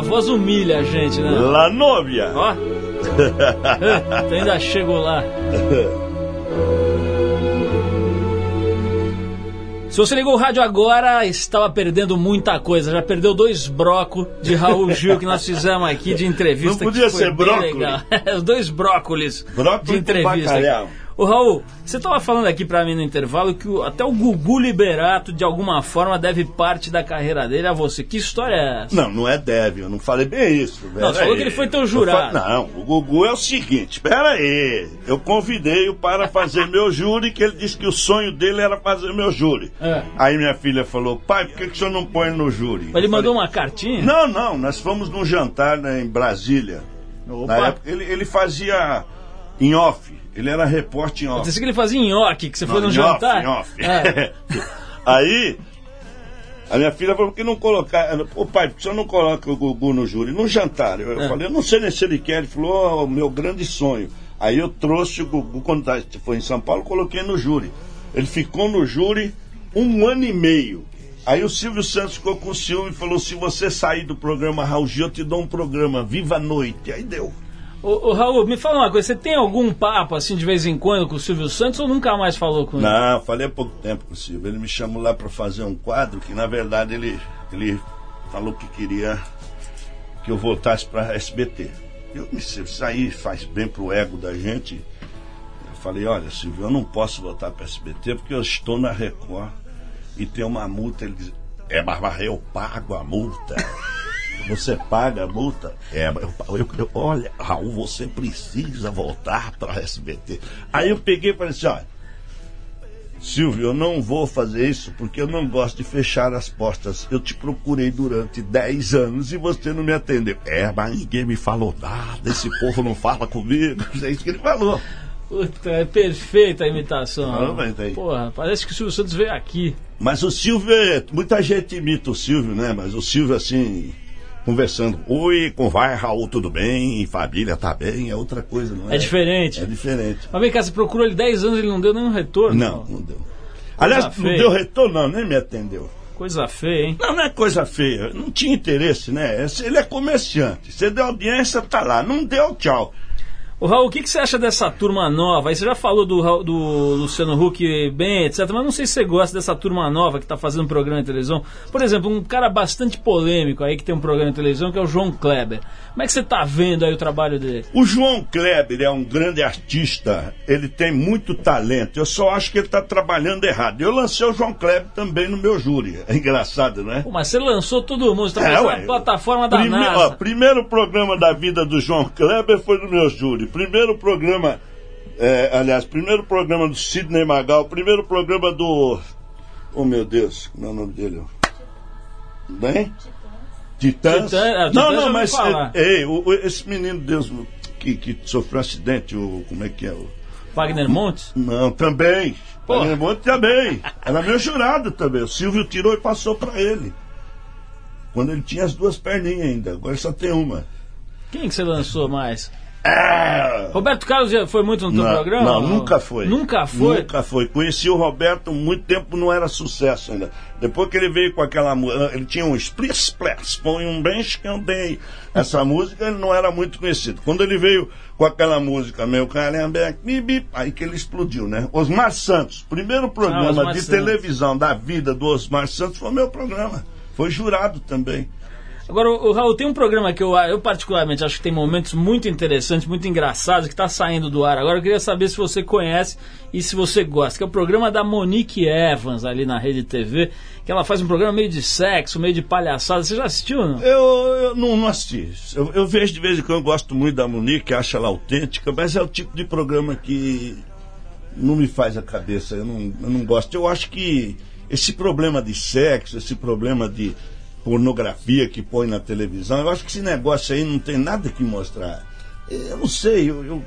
A: voz humilha a gente, né?
D: La Novia.
A: Ó. <laughs> tu ainda chego lá. Se você ligou o rádio agora, estava perdendo muita coisa. Já perdeu dois brocos de Raul Gil que nós fizemos aqui de entrevista.
D: Não podia ser brócolis? <laughs>
A: Os dois brócolis de entrevista. Ô Raul, você estava falando aqui pra mim no intervalo que o- até o Gugu Liberato, de alguma forma, deve parte da carreira dele a você. Que história é essa?
D: Não, não é deve, eu não falei bem isso.
A: Não,
D: pera
A: você falou
D: aí.
A: que ele foi teu
D: Eu
A: jurado.
D: Não, o Gugu é o seguinte, espera aí. Eu convidei-o para fazer meu júri, que ele disse que o sonho dele era fazer meu júri.
A: É.
D: Aí minha filha falou, pai, por que, que o senhor não põe no júri?
A: Ele
D: Eu
A: mandou
D: falei,
A: uma cartinha?
D: Não, não, nós fomos num jantar né, em Brasília.
A: Opa.
D: Na época, ele, ele fazia Em off. Ele era repórter em
A: Eu
D: off.
A: disse que ele fazia nhoque, que você foi
D: Não,
A: no
D: em off,
A: jantar.
D: em off.
A: É. <laughs>
D: Aí, a minha filha falou, por que não colocar... Ô pai, por que você não coloca o Gugu no júri? No jantar. Eu, eu
A: É.
D: falei, eu não sei nem se ele quer. Ele falou, "Ó, o meu grande sonho. Aí eu trouxe o Gugu, quando tá- foi em São Paulo, coloquei no júri. Ele ficou no júri um ano e meio. Aí o Silvio Santos ficou com o Silvio e falou, se você sair do programa Raul Gil, eu te dou um programa, Viva a Noite. Aí deu.
A: Ô, ô, Raul, me fala uma coisa, você tem algum papo assim de vez em quando com o Silvio Santos ou nunca mais falou com ele?
D: Não, falei há pouco tempo com o Silvio. Ele me chamou lá para fazer um quadro que, na verdade, ele, ele falou que queria que eu voltasse para SBT. Eu me isso aí faz bem pro ego da gente. Eu falei, olha, Silvio, eu não posso voltar para SBT porque eu estou na Record e tem uma multa. Ele diz, é, mas eu pago a multa. <laughs> Você paga a multa? É, mas eu, eu- eu- olha, Raul, você precisa voltar para SBT. Aí eu peguei e falei assim, olha, Silvio, eu não vou fazer isso porque eu não gosto de fechar as portas. Eu te procurei durante 10 anos e você não me atendeu. É, mas ninguém me falou nada, esse povo não fala comigo. <laughs> É isso que ele falou.
A: Puta, é perfeita a imitação.
D: Ah, mas daí-
A: Porra, parece que o Silvio Santos veio aqui.
D: Mas o Silvio, é- muita gente imita o Silvio, né? Mas o Silvio, assim, conversando. Oi, como vai, Raul, tudo bem? Família tá bem? É outra coisa, não é?
A: É diferente.
D: É diferente.
A: Mas vem cá, você procurou ele 10 anos e ele não deu nenhum retorno?
D: Não, não deu. Aliás, não
A: feia.
D: deu retorno, não, nem me atendeu.
A: Coisa feia, hein?
D: Não, não é coisa feia. Não tinha interesse, né? Ele é comerciante. Você deu audiência, tá lá. Não deu, tchau.
A: Ô Raul, o que, que você acha dessa turma nova? Aí você já falou do, do Luciano Huck bem, etc. Mas não sei se você gosta dessa turma nova que está fazendo programa de televisão. Por exemplo, um cara bastante polêmico aí que tem um programa de televisão que é o João Kleber. Como é que você está vendo aí o trabalho dele?
D: O João Kleber é um grande artista. Ele tem muito talento. Eu só acho que ele está trabalhando errado. Eu lancei o João Kleber também no meu júri. É engraçado, né?
A: Pô, mas você lançou todo mundo, você está
D: É, ué.
A: plataforma da
D: Prime-
A: NASA.
D: ó, primeiro programa da vida do João Kleber foi no meu júri. Primeiro programa, é, aliás, primeiro programa do Sidney Magal. Primeiro programa do. Oh meu Deus, como é o nome dele? Bem? Titãs?
A: Titã- ah, Titãs
D: não, não, mas é, ei, o- esse menino Deus que, que sofreu acidente, o, como é que é? O,
A: Wagner Montes?
D: não, também.
A: Porra.
D: Wagner Monte também. Era meu jurado também. O Silvio tirou e passou pra ele. Quando ele tinha as duas perninhas ainda, agora só tem uma.
A: Quem que você lançou mais?
D: Ah!
A: Roberto Carlos já foi muito no teu
D: Não,
A: programa?
D: não, nunca foi.
A: Nunca foi?
D: Nunca foi. Conheci o Roberto muito tempo, não era sucesso ainda. Depois que ele veio com aquela música, ele tinha um split splash, põe um bem escandei. Essa música ele não era muito conhecido. Quando ele veio com aquela música, meu caramba, bip, aí que ele explodiu, né? Osmar Santos, primeiro programa
A: Ah,
D: de
A: Santos.
D: televisão da vida do Osmar Santos foi meu programa. Foi jurado também.
A: Agora, o Raul, tem um programa que eu, eu particularmente acho que tem momentos muito interessantes, muito engraçados, que está saindo do ar. Agora eu queria saber se você conhece e se você gosta, que é o programa da Monique Evans ali na Rede TV, que ela faz um programa meio de sexo, meio de palhaçada. Você já assistiu, não?
D: Eu, eu não, não assisti. Eu, eu vejo de vez em quando, eu gosto muito da Monique, acho ela autêntica, mas é o tipo de programa que não me faz a cabeça, eu não, eu não gosto. Eu acho que esse problema de sexo, esse problema de pornografia que põe na televisão, eu acho que esse negócio aí não tem nada que mostrar. Eu não sei, eu, eu-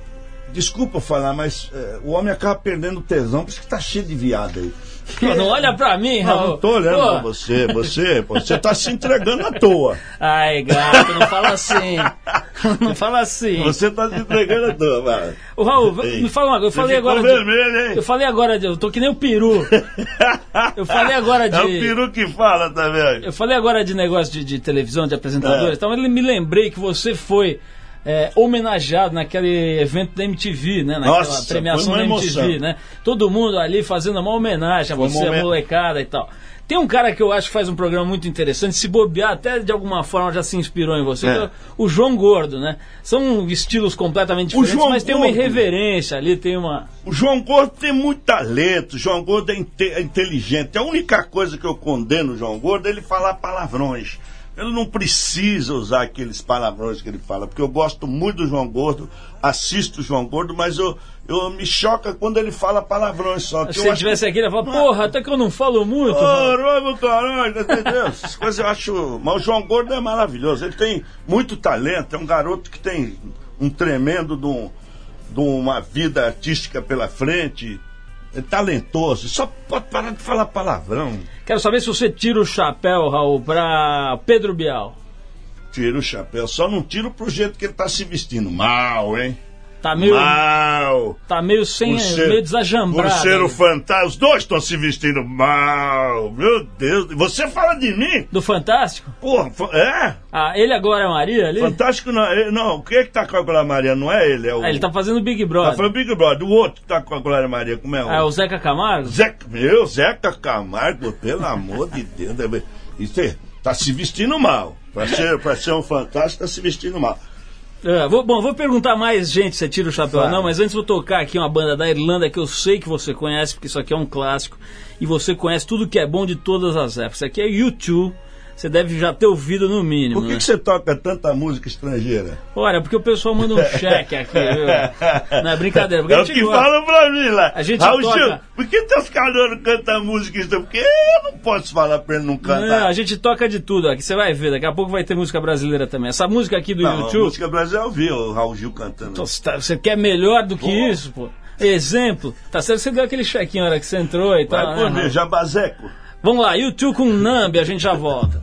D: desculpa falar, mas eh, o homem acaba perdendo tesão, por isso que tá cheio de viado aí.
A: Não olha pra mim,
D: Não,
A: Raul.
D: não tô olhando
A: Pô,
D: pra você, você, você tá se entregando à toa.
A: Ai, gato, não fala assim. <laughs> Não fala assim.
D: Você tá se entregando à toa.
A: Ô, Raul,
D: Ei,
A: me fala uma coisa. Eu falei agora. de-
D: vermelho, hein?
A: Eu falei agora de. Eu tô que nem o peru. <laughs> Eu falei agora de.
D: É o peru que fala, tá vendo?
A: Eu falei agora de negócio de, de televisão, de apresentadores
D: É.
A: e tal, mas me lembrei que você foi é, homenageado naquele evento da MTV, né? Naquela
D: Nossa,
A: premiação da MTV,
D: emoção.
A: né? Todo mundo ali fazendo uma homenagem a
D: Foi um
A: você, a molecada e tal. Tem um cara que eu acho que faz um programa muito interessante, se bobear até de alguma forma já se inspirou em você,
D: É.
A: que é o João Gordo, né? São estilos completamente diferentes, mas tem uma
D: Gordo.
A: irreverência ali, tem uma...
D: O João Gordo tem muito talento, o João Gordo é, inte- é inteligente. A única coisa que eu condeno o João Gordo é ele falar palavrões. Ele não precisa usar aqueles palavrões que ele fala, porque eu gosto muito do João Gordo, assisto o João Gordo, mas eu, eu me choca quando ele fala palavrões só.
A: Se
D: eu
A: ele tivesse
D: que-
A: aqui, ele ia falar, porra, até que eu não falo muito. Raul."
D: Caramba, caralho, entendeu? Essas coisas eu acho. Mas o João Gordo é maravilhoso. Ele tem muito talento, é um garoto que tem um tremendo de um, de uma vida artística pela frente, talentoso, só pode parar de falar palavrão.
A: Quero saber se você tira o chapéu, Raul, pra Pedro Bial.
D: Tira o chapéu, só não tiro pro jeito que ele tá se vestindo. Mal, hein?
A: Tá meio,
D: Mal!
A: tá meio sem,
D: ser-
A: meio desajambrado.
D: Por ser o fantasma, os dois estão se vestindo mal. Meu Deus, você fala de mim?
A: Do Fantástico?
D: Porra, é?
A: Ah, ele agora é Maria ali?
D: Fantástico não. é- Não, quem é que tá com a Glória Maria? Não é ele, é o.
A: Ah, ele tá fazendo Big
D: Tá
A: Brother.
D: falando Big Brother. O outro que tá com a Glória Maria, como é o.
A: Ah, o Zeca Camargo?
D: Zeca, meu, Zeca Camargo, pelo amor de Deus. Isso é, tá se vestindo mal. Pra ser, pra ser um fantástico, tá se vestindo mal.
A: É, vou- bom, vou perguntar mais gente se tira o chapéu ou
D: Vai.
A: não, mas antes vou tocar aqui uma banda da Irlanda que eu sei que você conhece, porque isso aqui é um clássico. E você conhece tudo que é bom de todas as épocas. Isso aqui é U2. Você deve já ter ouvido no mínimo.
D: Por que,
A: né?
D: que você toca tanta música estrangeira?
A: Olha, porque o pessoal manda um <laughs> cheque aqui, viu? Não é brincadeira. Porque
D: É o que
A: gosta.
D: falam pra mim lá.
A: A gente
D: Raul
A: toca-
D: Gil, por que teus calouros cantam música estrangeira? Porque eu não posso falar pra ele não
A: Não,
D: cantar.
A: a gente toca de tudo aqui, você vai ver, daqui a pouco vai ter música brasileira também. Essa música aqui do
D: Não, a
A: YouTube,
D: música brasileira eu vi o Raul Gil cantando.
A: você tá- você quer melhor do que isso, pô? Exemplo, tá certo, você deu aquele chequinho na hora que você entrou e
D: Vai
A: tal.
D: por
A: né?
D: mim, Jabazeco.
A: Vamos lá, YouTube com Nambi, a gente já volta.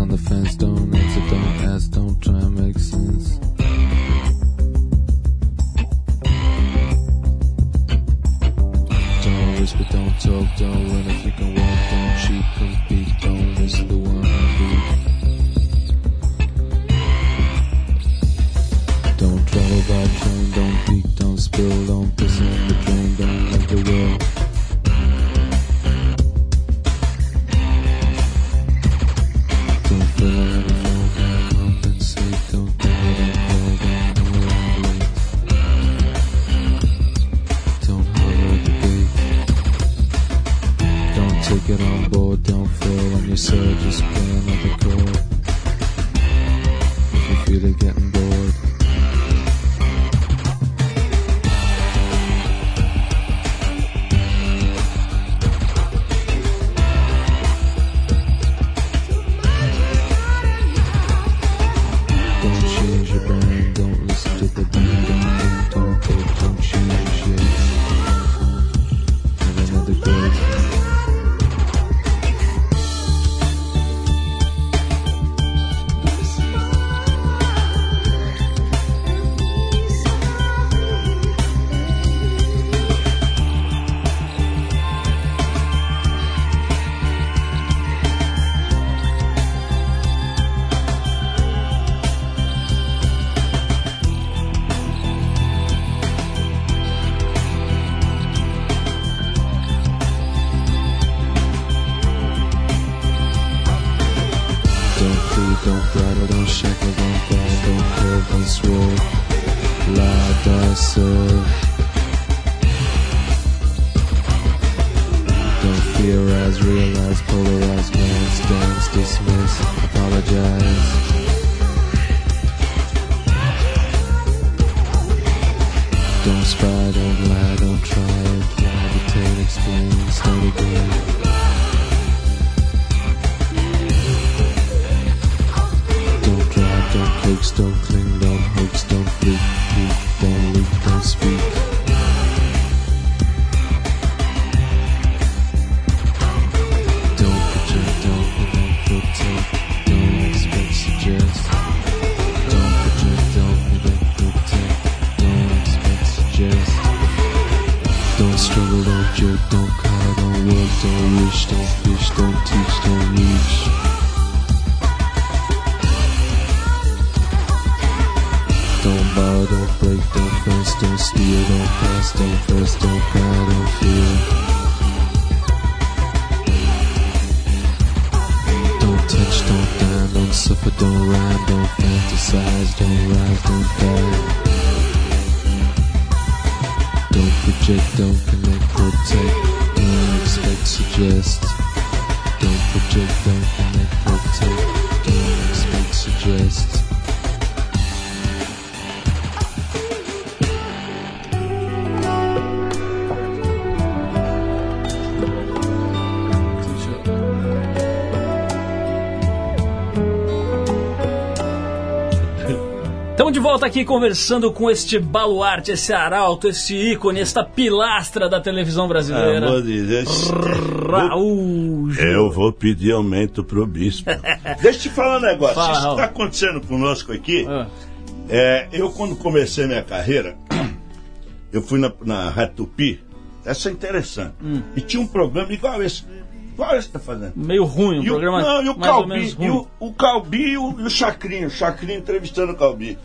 F: On the fence, don't answer, don't ask, don't try and make sense. Dismiss, apologize. Don't spy, don't lie, don't try it. Meditate, explain, start again. Don't drive, don't coax, don't cling, don't hoax, don't freak, peek, don't leak, don't speak.
A: Aqui conversando com este baluarte, esse arauto, esse ícone, esta pilastra da televisão brasileira.
D: Ah, dizer,
A: Raul.
D: eu vou pedir aumento pro bispo. <laughs> Deixa eu te falar um negócio.
A: Fala,
D: Isso que está acontecendo conosco aqui.
A: Ah,
D: É, eu, quando comecei minha carreira, <clears throat> eu fui na, na Rádio Tupi. Essa é interessante.
A: Hum.
D: E tinha um programa igual esse. Igual esse que tá fazendo.
A: meio ruim, um
D: E o,
A: programa
D: não, e o
A: mais ou
D: Calbi, e o, o Calbi e o, e o Chacrinho, o Chacrinho entrevistando o Calbi.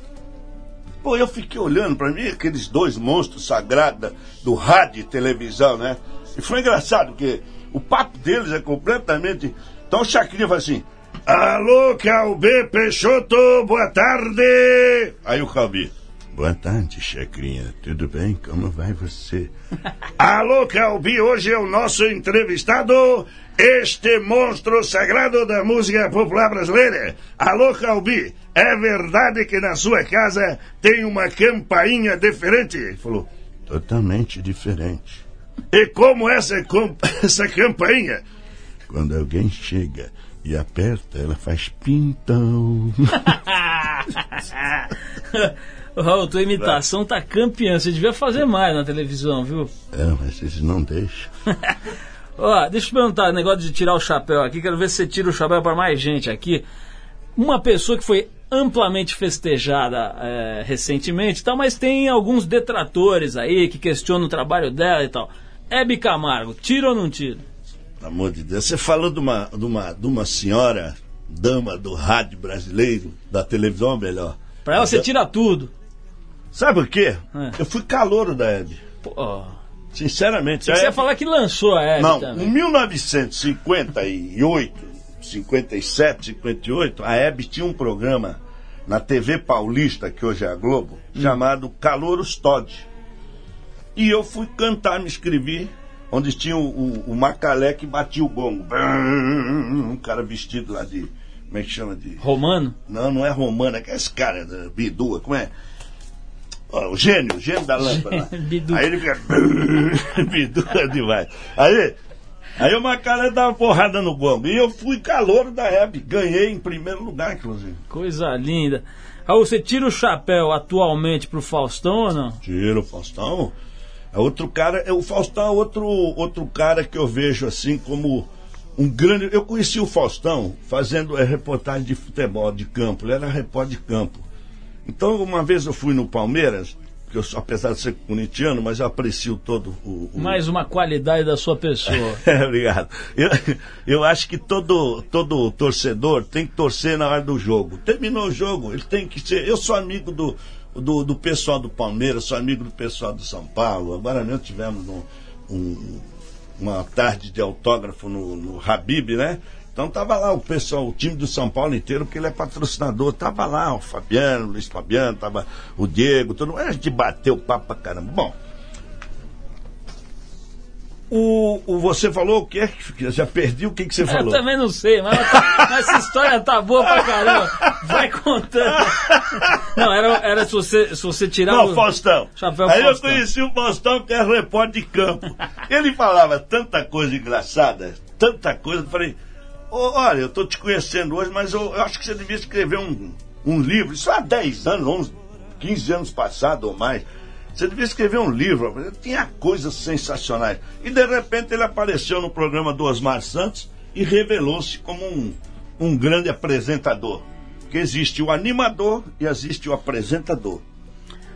D: Pô, eu fiquei olhando pra mim, aqueles dois monstros sagrados do rádio e televisão, né? E foi engraçado, porque o papo deles é completamente. Então o Chacrinha fala assim: Alô, Calbi Peixoto, boa tarde! Aí o Calbi. Boa tarde, Chacrinha. Tudo bem? Como vai você? <laughs> Alô, Calbi, hoje é o nosso entrevistado, este monstro sagrado da música popular brasileira. Alô, Calbi, é verdade que na sua casa tem uma campainha diferente? Ele falou, totalmente diferente. E como essa, <laughs> essa campainha? Quando alguém chega e aperta, ela faz pintão. <laughs>
A: Raul, tua imitação tá campeã. Você devia fazer mais na televisão, viu?
D: é, mas eles não deixam. <laughs>
A: Ó, deixa eu te perguntar, negócio de tirar o chapéu aqui, quero ver se você tira o chapéu para mais gente aqui. Uma pessoa que foi amplamente festejada é, recentemente, tal, mas tem alguns detratores aí que questionam o trabalho dela e tal. Hebe Camargo, tira ou não tira?
D: Pelo amor de Deus. Você falou de uma, de uma, de uma senhora, dama do rádio brasileiro, da televisão, melhor.
A: Pra ela você tira tudo.
D: Sabe o quê?
A: É.
D: Eu fui calouro da Hebe.
A: Pô,
D: Sinceramente.
A: você ia
D: Hebe-
A: falar que lançou a Hebe
D: Não,
A: também.
D: em 1958, 57, 58, a Hebe tinha um programa na TV Paulista, que hoje é a Globo,
A: Hum.
D: chamado Calouros Todd. E eu fui cantar, me inscrevi, onde tinha o, o, o Macalé que batia o gongo. Um cara vestido lá de. Como é que chama? De.
A: Romano?
D: Não, não é romano, é que é esse cara da Bidu, como é? Ó, o gênio, o gênio da lâmpada. <laughs>
A: Bidu.
D: Aí ele fica. <laughs> Bidu é demais. Aí, aí o Macalé dava porrada no gongo. E eu fui calouro da Hebe, ganhei em primeiro lugar, inclusive.
A: Coisa linda. Raul, você tira o chapéu atualmente pro Faustão ou não?
D: Tira o Faustão. É outro cara, é o Faustão é outro, outro cara que eu vejo assim como um grande. Eu conheci o Faustão fazendo é, reportagem de futebol de campo. Ele era repórter de campo. Então, uma vez eu fui no Palmeiras, que eu apesar de ser corintiano, mas eu aprecio todo o. o-
A: Mais uma qualidade da sua pessoa. <laughs>
D: É, obrigado. Eu, eu acho que todo, todo torcedor tem que torcer na hora do jogo. Terminou o jogo, ele tem que ser. Eu sou amigo do, do, do pessoal do Palmeiras, sou amigo do pessoal do São Paulo. Agora mesmo tivemos um- um- uma tarde de autógrafo no, no Habib, né? Então tava lá o pessoal, o time do São Paulo inteiro, porque ele é patrocinador. Tava lá o Fabiano, o Luiz Fabiano, tava o Diego, todo mundo. A gente bateu papo pra caramba. Bom, o, o você falou o quê? Eu já perdi o que, que você
A: Eu
D: falou.
A: também não sei, mas, mas essa história tá boa pra caramba. Vai contando. Não, era, era se, você, se você tirar
D: Não,
A: o
D: Faustão.
A: chapéu
D: Aí
A: Faustão.
D: eu conheci o Faustão, que é repórter de campo. Ele falava tanta coisa engraçada, tanta coisa. Eu falei, "Ô, olha, eu tô te conhecendo hoje, mas eu, eu acho que você devia escrever um, um livro. Isso há 10 anos, 11, 15 anos passados ou mais. Você devia escrever um livro. Tinha coisas sensacionais. E de repente ele apareceu no programa do Osmar Santos e revelou-se como um, um grande apresentador. Porque existe o animador e existe o apresentador.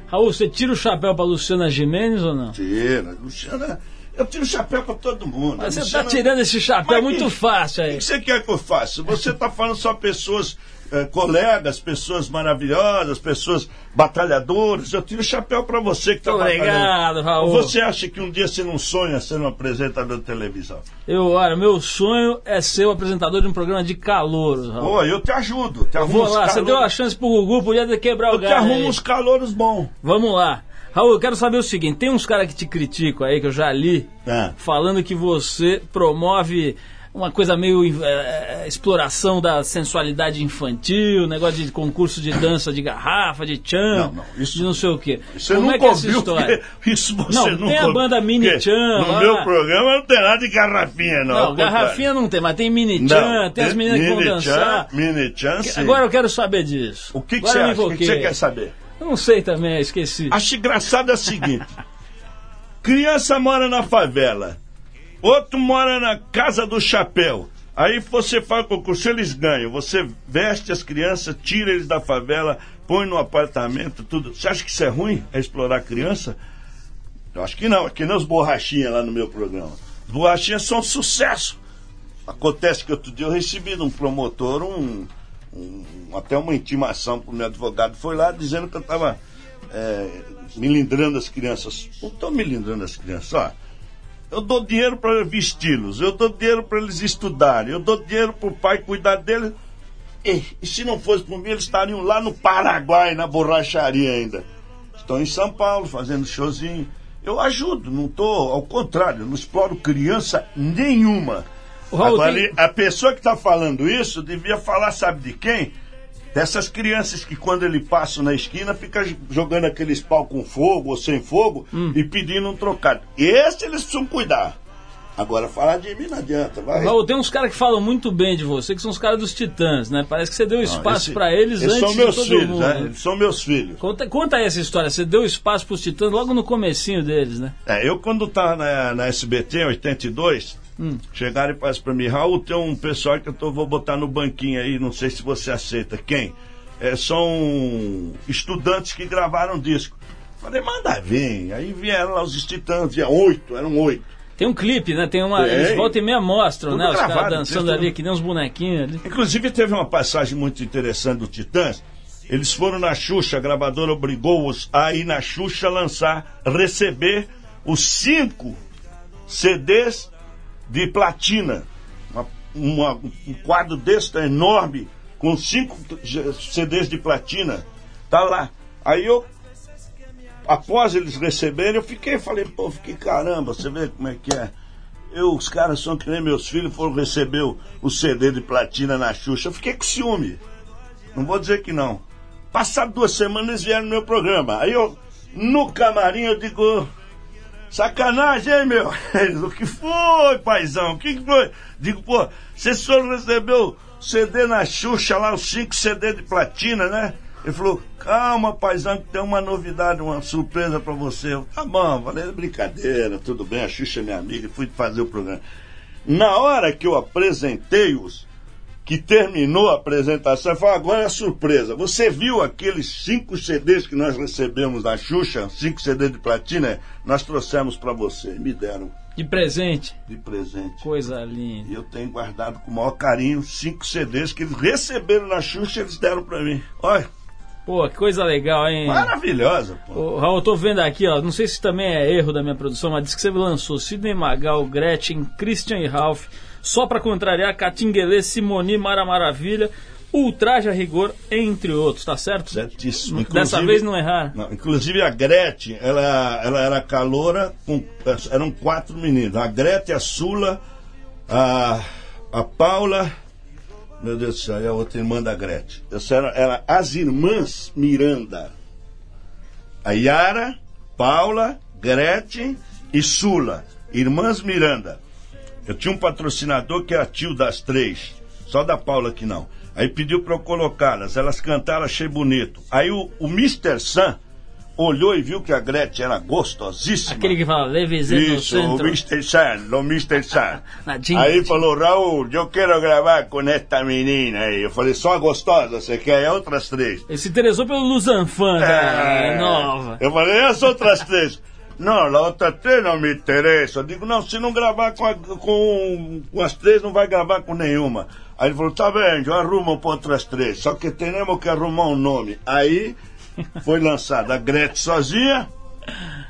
A: Raul, você tira o chapéu pra Luciana Gimenez ou não?
D: Tira, Luciana. Eu tiro chapéu pra todo mundo.
A: Mas você
D: Luciana-
A: tá tirando esse chapéu
D: Mas
A: muito
D: que-
A: fácil
D: O
A: aí.
D: que você quer que eu faça? Você tá falando só pessoas eh, colegas, pessoas maravilhosas, pessoas batalhadoras. Eu tiro o chapéu para você que está
A: Obrigado, Raul.
D: Ou você acha que um dia você não sonha ser um apresentador de televisão?
A: Eu, olha, meu sonho é ser o apresentador de um programa de calouros, Raul.
D: Pô, eu te ajudo. Te
A: Eu vou lá, você deu a chance pro Gugu, podia ter quebrar o
D: Eu te
A: galho.
D: arrumo
A: aí.
D: uns calouros bons.
A: Vamos lá. Raul, eu quero saber o seguinte: tem uns caras que te criticam aí, que eu já li,
D: É.
A: falando que você promove uma coisa meio eh, exploração da sensualidade infantil, negócio de concurso de dança de garrafa, de tchan,
D: Não, não, isso-
A: de não sei o quê.
D: Você
A: Como é que é essa história? <laughs>
D: Isso você
A: Não,
D: nunca
A: tem a banda Mini Chan
D: No
A: lá.
D: meu programa não tem nada de garrafinha, não.
A: Não, garrafinha não tem, mas tem mini tchan,
D: Não,
A: tem as meninas que vão
D: Mini
A: dançar.
D: Chan, Mini Chan, sim.
A: Agora eu quero saber disso.
D: o que, que você acha? O que, que você quer saber?
A: Não sei também, esqueci.
D: Acho engraçado é o seguinte: criança mora na favela, outro mora na casa do chapéu. Aí você faz concurso, eles ganham. Você veste as crianças, tira eles da favela, põe no apartamento, tudo. Você acha que isso é ruim? É explorar a criança? Eu acho que não. É que nem os borrachinhas lá no meu programa. Os borrachinhas são um sucesso. Acontece que outro dia eu recebi de um promotor um, um- até uma intimação para o meu advogado. Foi lá dizendo que eu estava milindrando as crianças. Não estou milindrando as crianças, ó. Eu dou dinheiro para vesti-los, eu dou dinheiro para eles estudarem, eu dou dinheiro para o pai cuidar deles. E, e se não fosse por mim, eles estariam lá no Paraguai, na borracharia ainda. Estão em São Paulo fazendo showzinho. Eu ajudo, não estou, ao contrário, não exploro criança nenhuma.
A: Raul
D: Agora,
A: tem-
D: a pessoa que está falando isso devia falar, sabe de quem? Dessas crianças que quando ele passa na esquina fica jogando aqueles pau com fogo ou sem fogo
A: Hum.
D: e pedindo um trocado. Esse eles precisam cuidar. Agora, falar de mim não adianta, vai.
A: Raul, tem uns caras que falam muito bem de você, que são os caras dos Titãs, né? Parece que você deu espaço pra eles
D: Eles
A: antes
D: são meus
A: de todo
D: filhos,
A: mundo.
D: né? Eles são meus filhos.
A: Conta, conta aí essa história, você deu espaço pros Titãs logo no comecinho deles, né?
D: É, eu quando estava na, na SBT, em 82,
A: Hum.
D: chegaram e falaram para mim, Raul, tem um pessoal que eu tô- vou botar no banquinho aí, não sei se você aceita. Quem? É, são estudantes que gravaram disco. Falei, manda vir. Aí vieram lá os titãs, tinha oito, eram oito.
A: Tem um clipe, né? Tem uma.
D: Tem.
A: Eles voltam e meia mostram,
D: Tudo
A: né? Os caras
D: gravado,
A: dançando ali, que nem uns bonequinhos ali.
D: Inclusive teve uma passagem muito interessante do Titãs. Eles foram na Xuxa, a gravadora obrigou-os a ir na Xuxa lançar, receber os cinco CDs de platina. Uma- uma- um quadro desse tá enorme, com cinco CDs de platina. Tá lá. Aí eu, após eles receberem, eu fiquei, falei, pô, fiquei caramba, você vê como é que é. Eu, os caras são que nem meus filhos foram receber o, o CD de platina na Xuxa. Eu fiquei com ciúme. Não vou dizer que não. Passado duas semanas eles vieram no meu programa. Aí eu, no camarim, eu digo. Sacanagem, hein, meu? <laughs> O que foi, paizão? O que que foi? Digo, pô, vocês foram receber o CD na Xuxa lá, os cinco CD de platina, né? Ele falou, calma, paizão, que tem uma novidade, uma surpresa pra você. Eu, tá bom, falei, "É brincadeira, tudo bem, a Xuxa é minha amiga, fui fazer o programa. Na hora que eu apresentei-os, que terminou a apresentação, falou, agora é surpresa. Você viu aqueles cinco CDs que nós recebemos da Xuxa, cinco CDs de platina? Nós trouxemos para você, me deram
A: De presente.
D: de presente.
A: Coisa linda.
D: E eu tenho guardado com o maior carinho cinco CDs que eles receberam na Xuxa, eles deram para mim. Olha,
A: Pô, que coisa legal, hein?
D: maravilhosa, pô.
A: Ô, Raul, eu tô vendo aqui, ó. Não sei se também é erro da minha produção, mas diz que você lançou Sidney Magal, Gretchen, Christian e Ralph, só pra contrariar Catinguelê, Simoni, Mara Maravilha, Ultraje a Rigor, entre outros, tá certo?
D: Certíssimo.
A: Dessa
D: Inclusive-
A: vez não errar.
D: Não, inclusive a Gretchen, ela, ela era caloura, com, eram quatro meninos. A Gretchen, a Sula, a, a Paula, meu Deus do céu, e a outra irmã da Gretchen. Essa era, era as irmãs Miranda. A Yara, Paula, Gretchen e Sula, irmãs Miranda. Eu tinha um patrocinador que era tio das três, só da Paula que não. Aí pediu para eu colocá-las, elas cantaram, achei bonito. Aí o, o Mr. Sam olhou e viu que a Gretchen era gostosíssima.
A: Aquele que fala, Levezé no
D: Isso, o. Mr. Sam, o Mr.
A: Jinx.
D: Aí falou, Raul, eu quero gravar com esta menina aí. Eu falei, só a gostosa, você quer? É outras três.
A: Ele se interessou pelo Luzanfan,
D: É.
A: cara, nova.
D: Eu falei, as outras três. <laughs> Não, a outra três não me interessa. Eu digo, não, se não gravar com, a- com, com as três, não vai gravar com nenhuma. Aí ele falou, tá bem, eu arrumo para outras três. Só que temos que arrumar um nome. Aí foi lançada a Gretchen sozinha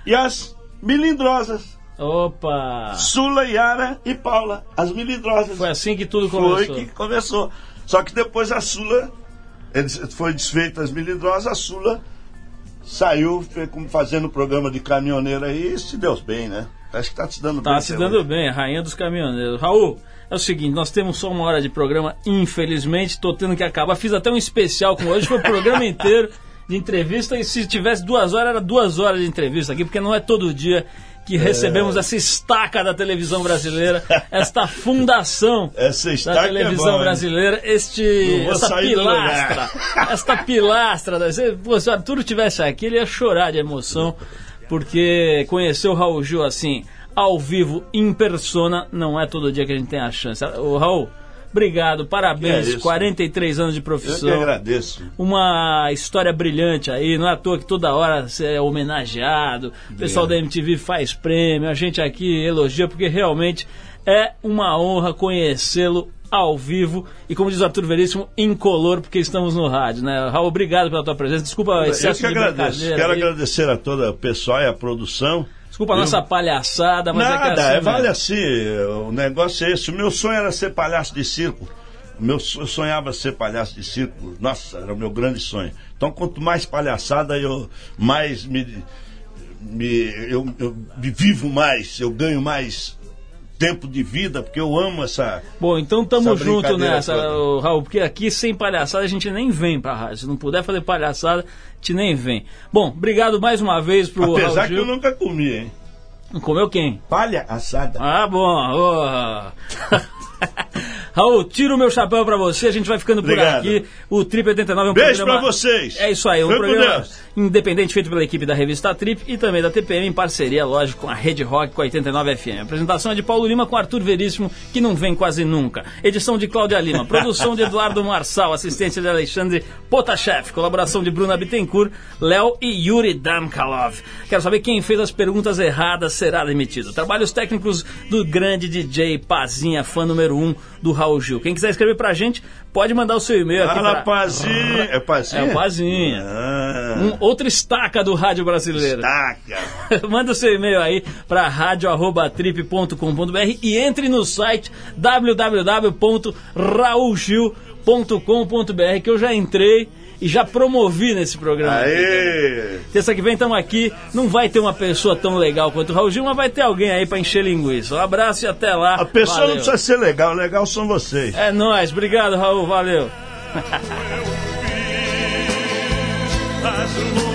D: e as milindrosas.
A: Opa!
D: Sula, Yara e Paula. As milindrosas.
A: Foi assim que tudo
D: Foi
A: começou.
D: que começou. Só que depois a Sula, foi desfeita as milindrosas, a Sula saiu fazendo programa de caminhoneiro aí e se deu bem, né? Acho que tá se dando bem.
A: Tá se dando
D: hoje.
A: bem, a rainha dos caminhoneiros. Raul, é o seguinte, nós temos só uma hora de programa, infelizmente, tô tendo que acabar. Fiz até um especial com hoje, foi o programa <laughs> inteiro de entrevista, e se tivesse duas horas, era duas horas de entrevista aqui, porque não é todo dia que recebemos essa estaca da televisão brasileira, <laughs> esta fundação
D: Essa
A: da
D: é
A: televisão
D: boa, hein?
A: brasileira, este, essa pilastra, <laughs> esta pilastra. Se, pô, se o Arthur tivesse aqui, ele ia chorar de emoção, porque conhecer o Raul Gil assim, ao vivo, em persona, não é todo dia que a gente tem a chance. O Raul, obrigado, parabéns,
D: Que é isso.
A: 43 anos de
D: Eu que
A: profissão
D: agradeço.
A: uma história brilhante aí, não é à toa que toda hora você é homenageado, o pessoal da MTV faz prêmio, a gente aqui elogia, porque realmente é uma honra conhecê-lo ao vivo e, como diz o Arthur Veríssimo, incolor, porque estamos no rádio, né? Raul, obrigado pela tua presença, desculpa o
D: Eu
A: excesso
D: que
A: de
D: agradeço. Quero
A: aí.
D: agradecer a todo o pessoal e a produção.
A: Desculpa a
D: Eu-
A: nossa palhaçada, mas é que
D: Nada,
A: assim,
D: é, vale
A: né?
D: assim. O negócio é esse. O meu sonho era ser palhaço de circo. Meu, eu sonhava ser palhaço de circo. Nossa, era o meu grande sonho. Então, quanto mais palhaçada, eu mais me, me- eu, eu vivo mais, eu ganho mais tempo de vida, porque eu amo essa.
A: Bom, então tamo junto nessa,
D: toda.
A: Raul, porque aqui sem palhaçada a gente nem vem pra rádio. Se não puder fazer palhaçada, a gente nem vem. Bom, obrigado mais uma vez pro
D: Apesar
A: Raul
D: que
A: Gil.
D: eu nunca comi, hein?
A: Comeu quem?
D: Palha assada.
A: Ah, bom. ó. <laughs> Raul, tiro o meu chapéu pra você, a gente vai ficando por
D: Obrigado.
A: aqui. O Trip 89 é um
D: Beijo
A: programa...
D: pra vocês.
A: É isso aí, um
D: Foi com
A: programa
D: Deus.
A: Independente feito pela equipe da revista Trip e também da TPM em parceria, lógico, com a Rede Rock com a 89 FM. A apresentação é de Paulo Lima com Arthur Veríssimo, que não vem quase nunca. Edição de Cláudia Lima, produção de Eduardo Marçal, assistência de Alexandre Potashev, colaboração de Bruna Bittencourt, Léo e Yuri Damkalov. Quero saber quem fez as perguntas erradas será demitido. Trabalhos técnicos do grande DJ Pazinha, fã número 1 um do Raul Gil. Quem quiser escrever pra gente, pode mandar o seu e-mail aqui
D: Fala,
A: pra...
D: Pazinha. É Pazinha?
A: É o Pazinha.
D: Ah,
A: Um, outra estaca do rádio brasileiro.
D: taca. <laughs>
A: Manda o seu e-mail aí para radio@trip.com.br e entre no site www.raulgil.com.br que eu já entrei e já promovi nesse programa.
D: Aê!
A: Terça que vem estamos aqui. Não vai ter uma pessoa tão legal quanto o Raul Gil, mas vai ter alguém aí para encher linguiça. Um abraço e até lá.
D: A pessoa
A: Valeu.
D: não precisa ser legal, legal são vocês.
A: É nóis. Obrigado, Raul. Valeu. <laughs>
D: as